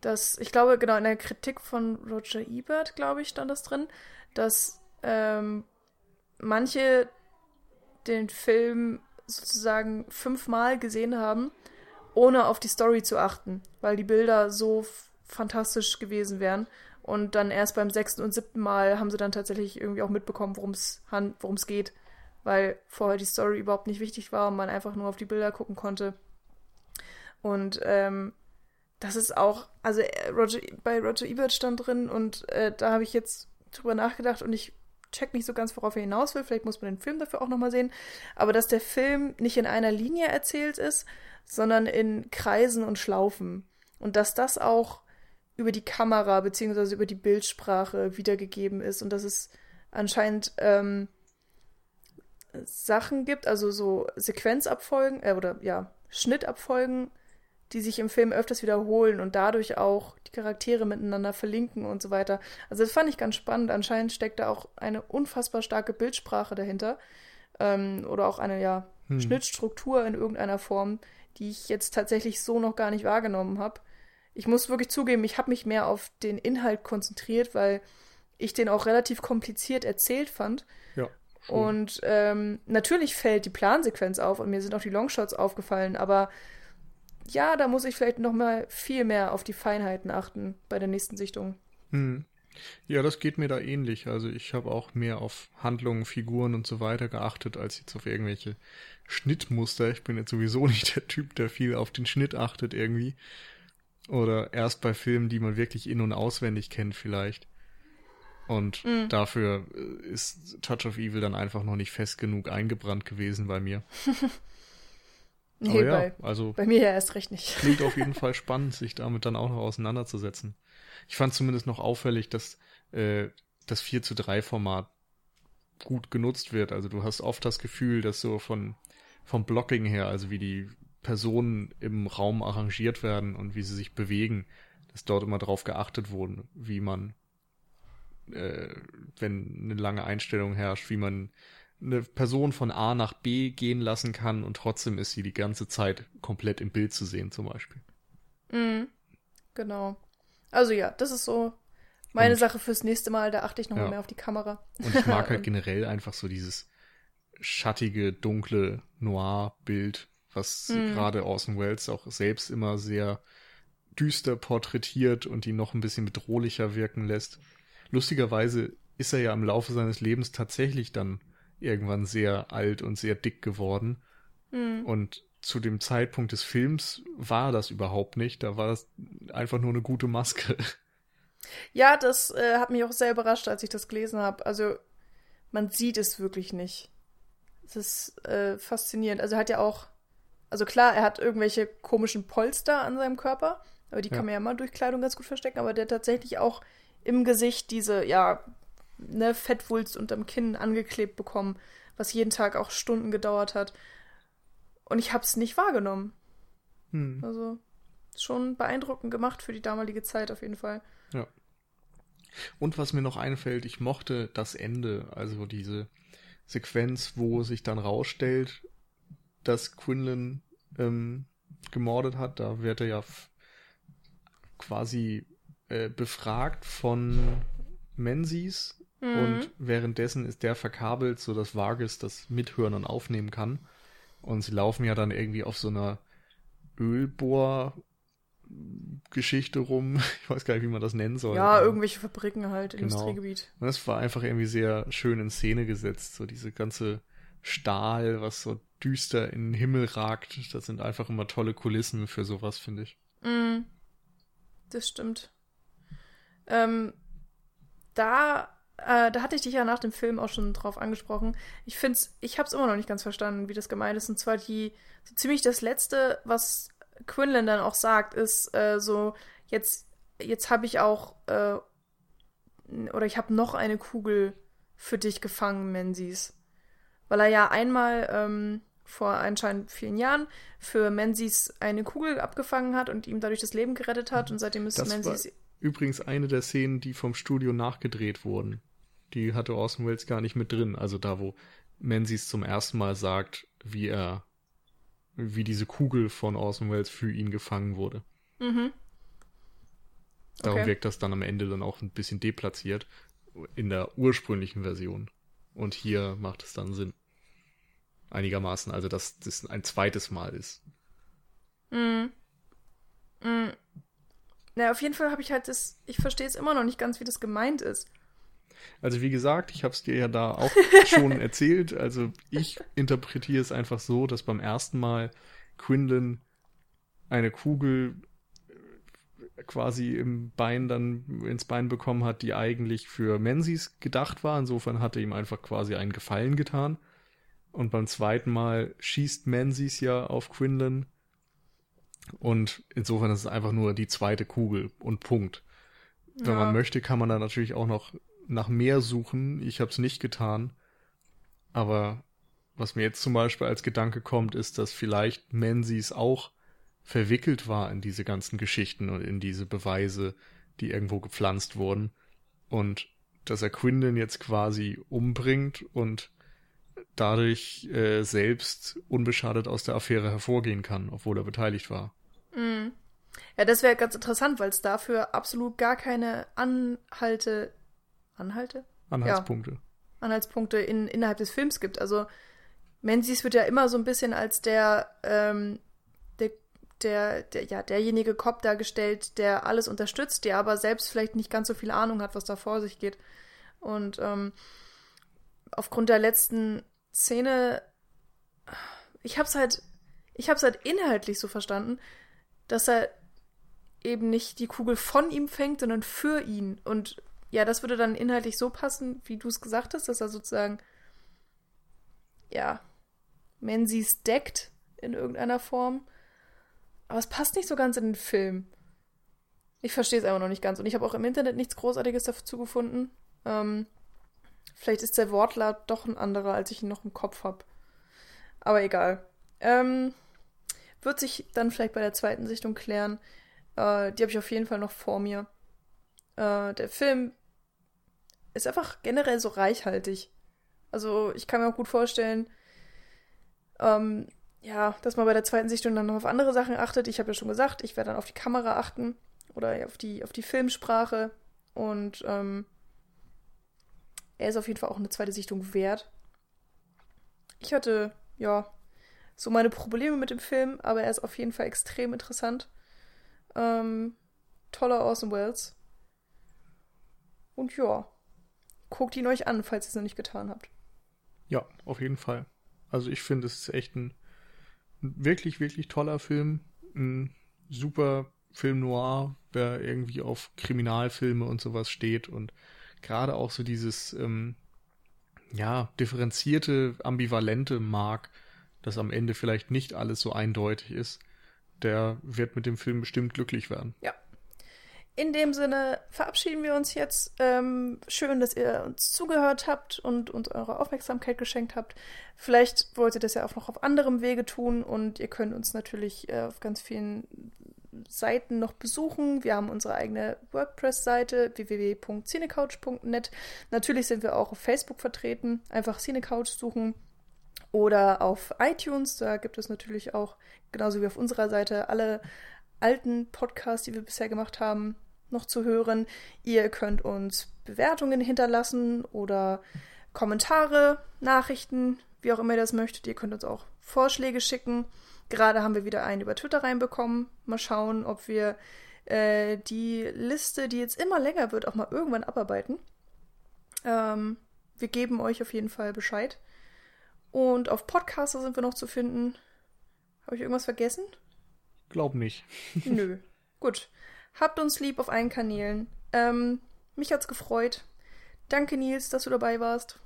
dass, ich glaube, genau in der Kritik von Roger Ebert, glaube ich, stand das drin, dass ähm, manche den Film sozusagen fünfmal gesehen haben, ohne auf die Story zu achten, weil die Bilder so fantastisch gewesen wären. Und dann erst beim sechsten und siebten Mal haben sie dann tatsächlich irgendwie auch mitbekommen, worum es geht, weil vorher die Story überhaupt nicht wichtig war und man einfach nur auf die Bilder gucken konnte. Und ähm, das ist auch, also äh, Roger, bei Roger Ebert stand drin und äh, da habe ich jetzt drüber nachgedacht und ich check nicht so ganz, worauf er hinaus will. Vielleicht muss man den Film dafür auch nochmal sehen. Aber dass der Film nicht in einer Linie erzählt ist, sondern in Kreisen und Schlaufen. Und dass das auch über die Kamera beziehungsweise über die Bildsprache wiedergegeben ist und dass es anscheinend ähm, Sachen gibt, also so Sequenzabfolgen, äh, oder ja, Schnittabfolgen, die sich im Film öfters wiederholen und dadurch auch die Charaktere miteinander verlinken und so weiter. Also das fand ich ganz spannend. Anscheinend steckt da auch eine unfassbar starke Bildsprache dahinter. Ähm, oder auch eine, ja, Hm. Schnittstruktur in irgendeiner Form, die ich jetzt tatsächlich so noch gar nicht wahrgenommen habe. Ich muss wirklich zugeben, ich habe mich mehr auf den Inhalt konzentriert, weil ich den auch relativ kompliziert erzählt fand. Ja. schon. Und ähm, natürlich fällt die Plansequenz auf und mir sind auch die Longshots aufgefallen, aber ja, da muss ich vielleicht noch mal viel mehr auf die Feinheiten achten bei der nächsten Sichtung. Hm. Ja, das geht mir da ähnlich. Also ich habe auch mehr auf Handlungen, Figuren und so weiter geachtet, als jetzt auf irgendwelche Schnittmuster. Ich bin jetzt sowieso nicht der Typ, der viel auf den Schnitt achtet irgendwie. Oder erst bei Filmen, die man wirklich in- und auswendig kennt vielleicht. Und Mhm. dafür äh, ist Touch of Evil dann einfach noch nicht fest genug eingebrannt gewesen bei mir. Nee, Aber ja, bei, also bei mir ja erst recht nicht. klingt auf jeden Fall spannend, sich damit dann auch noch auseinanderzusetzen. Ich fand zumindest noch auffällig, dass äh, das 4 zu 3 Format gut genutzt wird. Also du hast oft das Gefühl, dass so von vom Blocking her, also wie die Personen im Raum arrangiert werden und wie sie sich bewegen, dass dort immer darauf geachtet wurde, wie man, äh, wenn eine lange Einstellung herrscht, wie man eine Person von A nach B gehen lassen kann und trotzdem ist sie die ganze Zeit komplett im Bild zu sehen, zum Beispiel. Mhm. Genau. Also ja, das ist so meine Und- Sache fürs nächste Mal. Da achte ich noch mal Ja. mehr auf die Kamera. Und ich mag halt generell einfach so dieses schattige, dunkle Noir-Bild, was Mhm. gerade Orson Welles auch selbst immer sehr düster porträtiert und ihn noch ein bisschen bedrohlicher wirken lässt. Lustigerweise ist er ja im Laufe seines Lebens tatsächlich dann irgendwann sehr alt und sehr dick geworden. Hm. Und zu dem Zeitpunkt des Films war das überhaupt nicht. Da war das einfach nur eine gute Maske. Ja, das äh, hat mich auch sehr überrascht, als ich das gelesen habe. Also, man sieht es wirklich nicht. Es ist äh, faszinierend. Also, er hat ja auch, also klar, er hat irgendwelche komischen Polster an seinem Körper, aber die Ja. kann man ja mal durch Kleidung ganz gut verstecken, aber der hat tatsächlich auch im Gesicht diese, ja, ne, Fettwulst unterm Kinn angeklebt bekommen, was jeden Tag auch Stunden gedauert hat. Und ich habe es nicht wahrgenommen. Hm. Also, schon beeindruckend gemacht für die damalige Zeit auf jeden Fall. Ja. Und was mir noch einfällt, ich mochte das Ende, also diese Sequenz, wo sich dann rausstellt, dass Quinlan ähm, gemordet hat. Da wird er ja quasi äh, befragt von Menzies Mhm. und währenddessen ist der verkabelt, sodass Vargas das mithören und aufnehmen kann. Und sie laufen ja dann irgendwie auf so einer Ölbohr-Geschichte rum. Ich weiß gar nicht, wie man das nennen soll. Ja, irgendwelche Fabriken halt, Genau. Industriegebiet. und das war einfach irgendwie sehr schön in Szene gesetzt. So diese ganze Stahl, was so düster in den Himmel ragt. Das sind einfach immer tolle Kulissen für sowas, finde ich. Mm, das stimmt. Ähm, da, äh, da hatte ich dich ja nach dem Film auch schon drauf angesprochen. Ich finde ich habe es immer noch nicht ganz verstanden, wie das gemeint ist. Und zwar die, so ziemlich das Letzte, was Quinlan dann auch sagt, ist äh, so, jetzt, jetzt habe ich auch, äh, oder ich habe noch eine Kugel für dich gefangen, Menzies. Weil er ja einmal ähm, vor anscheinend vielen Jahren für Menzies eine Kugel abgefangen hat und ihm dadurch das Leben gerettet hat. Und seitdem ist Das Menzies. Übrigens eine der Szenen, die vom Studio nachgedreht wurden. Die hatte Orson Welles gar nicht mit drin. Also da, wo Menzies zum ersten Mal sagt, wie er, wie diese Kugel von Orson Welles für ihn gefangen wurde. Mhm. Darum Okay. wirkt das dann am Ende dann auch ein bisschen deplatziert in der ursprünglichen Version. Und hier macht es dann Sinn. Einigermaßen, also dass das ein zweites Mal ist. Mhm. Mhm. Na, auf jeden Fall habe ich halt das. Ich verstehe es immer noch nicht ganz, wie das gemeint ist. Also wie gesagt, ich habe es dir ja da auch schon erzählt. Also ich interpretiere es einfach so, dass beim ersten Mal Quinlan eine Kugel quasi im Bein dann ins Bein bekommen hat, die eigentlich für Menzies gedacht war. Insofern hat er ihm einfach quasi einen Gefallen getan. Und beim zweiten Mal schießt Menzies ja auf Quinlan. Und insofern ist es einfach nur die zweite Kugel und Punkt. Wenn Ja. man möchte, kann man da natürlich auch noch nach mehr suchen. Ich habe es nicht getan. Aber was mir jetzt zum Beispiel als Gedanke kommt, ist, dass vielleicht Menzies auch verwickelt war in diese ganzen Geschichten und in diese Beweise, die irgendwo gepflanzt wurden. Und dass er Quinlan jetzt quasi umbringt und dadurch äh, selbst unbeschadet aus der Affäre hervorgehen kann, obwohl er beteiligt war. Mhm. Ja, das wäre ganz interessant, weil es dafür absolut gar keine Anhalte. Anhalte? Anhaltspunkte. Anhaltspunkte in, innerhalb des Films gibt. Also Menzies wird ja immer so ein bisschen als der, ähm, der, der, ja, derjenige Cop dargestellt, der alles unterstützt, der aber selbst vielleicht nicht ganz so viel Ahnung hat, was da vor sich geht. Und ähm, aufgrund der letzten Szene, ich hab's halt, ich hab's halt inhaltlich so verstanden, dass er eben nicht die Kugel von ihm fängt, sondern für ihn. Und ja, das würde dann inhaltlich so passen, wie du es gesagt hast, dass er sozusagen, ja, Menzies deckt in irgendeiner Form. Aber es passt nicht so ganz in den Film. Ich verstehe es einfach noch nicht ganz. Und ich habe auch im Internet nichts Großartiges dazu gefunden. Ähm, vielleicht ist der Wortlaut doch ein anderer, als ich ihn noch im Kopf habe. Aber egal. Ähm, wird sich dann vielleicht bei der zweiten Sichtung klären. Äh, die habe ich auf jeden Fall noch vor mir. Äh, der Film ist einfach generell so reichhaltig. Also ich kann mir auch gut vorstellen, ähm, ja, dass man bei der zweiten Sichtung dann noch auf andere Sachen achtet. Ich habe ja schon gesagt, ich werde dann auf die Kamera achten oder auf die, auf die Filmsprache. Und ähm, er ist auf jeden Fall auch eine zweite Sichtung wert. Ich hatte, ja, so meine Probleme mit dem Film, aber er ist auf jeden Fall extrem interessant. Ähm, toller Orson Welles. Und ja, guckt ihn euch an, falls ihr es noch nicht getan habt. Ja, auf jeden Fall. Also ich finde, es ist echt ein wirklich, wirklich toller Film. Ein super Film noir, wer irgendwie auf Kriminalfilme und sowas steht und gerade auch so dieses, ähm, ja, differenzierte, ambivalente mag, dass am Ende vielleicht nicht alles so eindeutig ist, der wird mit dem Film bestimmt glücklich werden. Ja. In dem Sinne verabschieden wir uns jetzt. Ähm, schön, dass ihr uns zugehört habt und uns eure Aufmerksamkeit geschenkt habt. Vielleicht wollt ihr das ja auch noch auf anderem Wege tun und ihr könnt uns natürlich äh, auf ganz vielen Seiten noch besuchen. Wir haben unsere eigene WordPress-Seite www.cinecouch.net. Natürlich sind wir auch auf Facebook vertreten. Einfach Cinecouch suchen. Oder auf iTunes, da gibt es natürlich auch, genauso wie auf unserer Seite, alle alten Podcasts, die wir bisher gemacht haben, noch zu hören. Ihr könnt uns Bewertungen hinterlassen oder Kommentare, Nachrichten, wie auch immer ihr das möchtet. Ihr könnt uns auch Vorschläge schicken. Gerade haben wir wieder einen über Twitter reinbekommen. Mal schauen, ob wir äh, die Liste, die jetzt immer länger wird, auch mal irgendwann abarbeiten. Ähm, wir geben euch auf jeden Fall Bescheid. Und auf Podcaster sind wir noch zu finden. Habe ich irgendwas vergessen? Glaub nicht. Nö. Gut. Habt uns lieb auf allen Kanälen. Ähm, mich hat's gefreut. Danke, Nils, dass du dabei warst.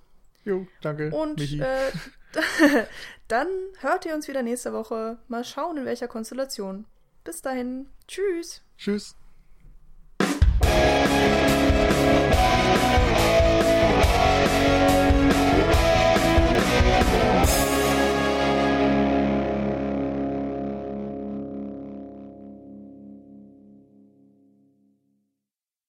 Jo, danke. Und äh, dann hört ihr uns wieder nächste Woche. Mal schauen, in welcher Konstellation. Bis dahin. Tschüss. Tschüss.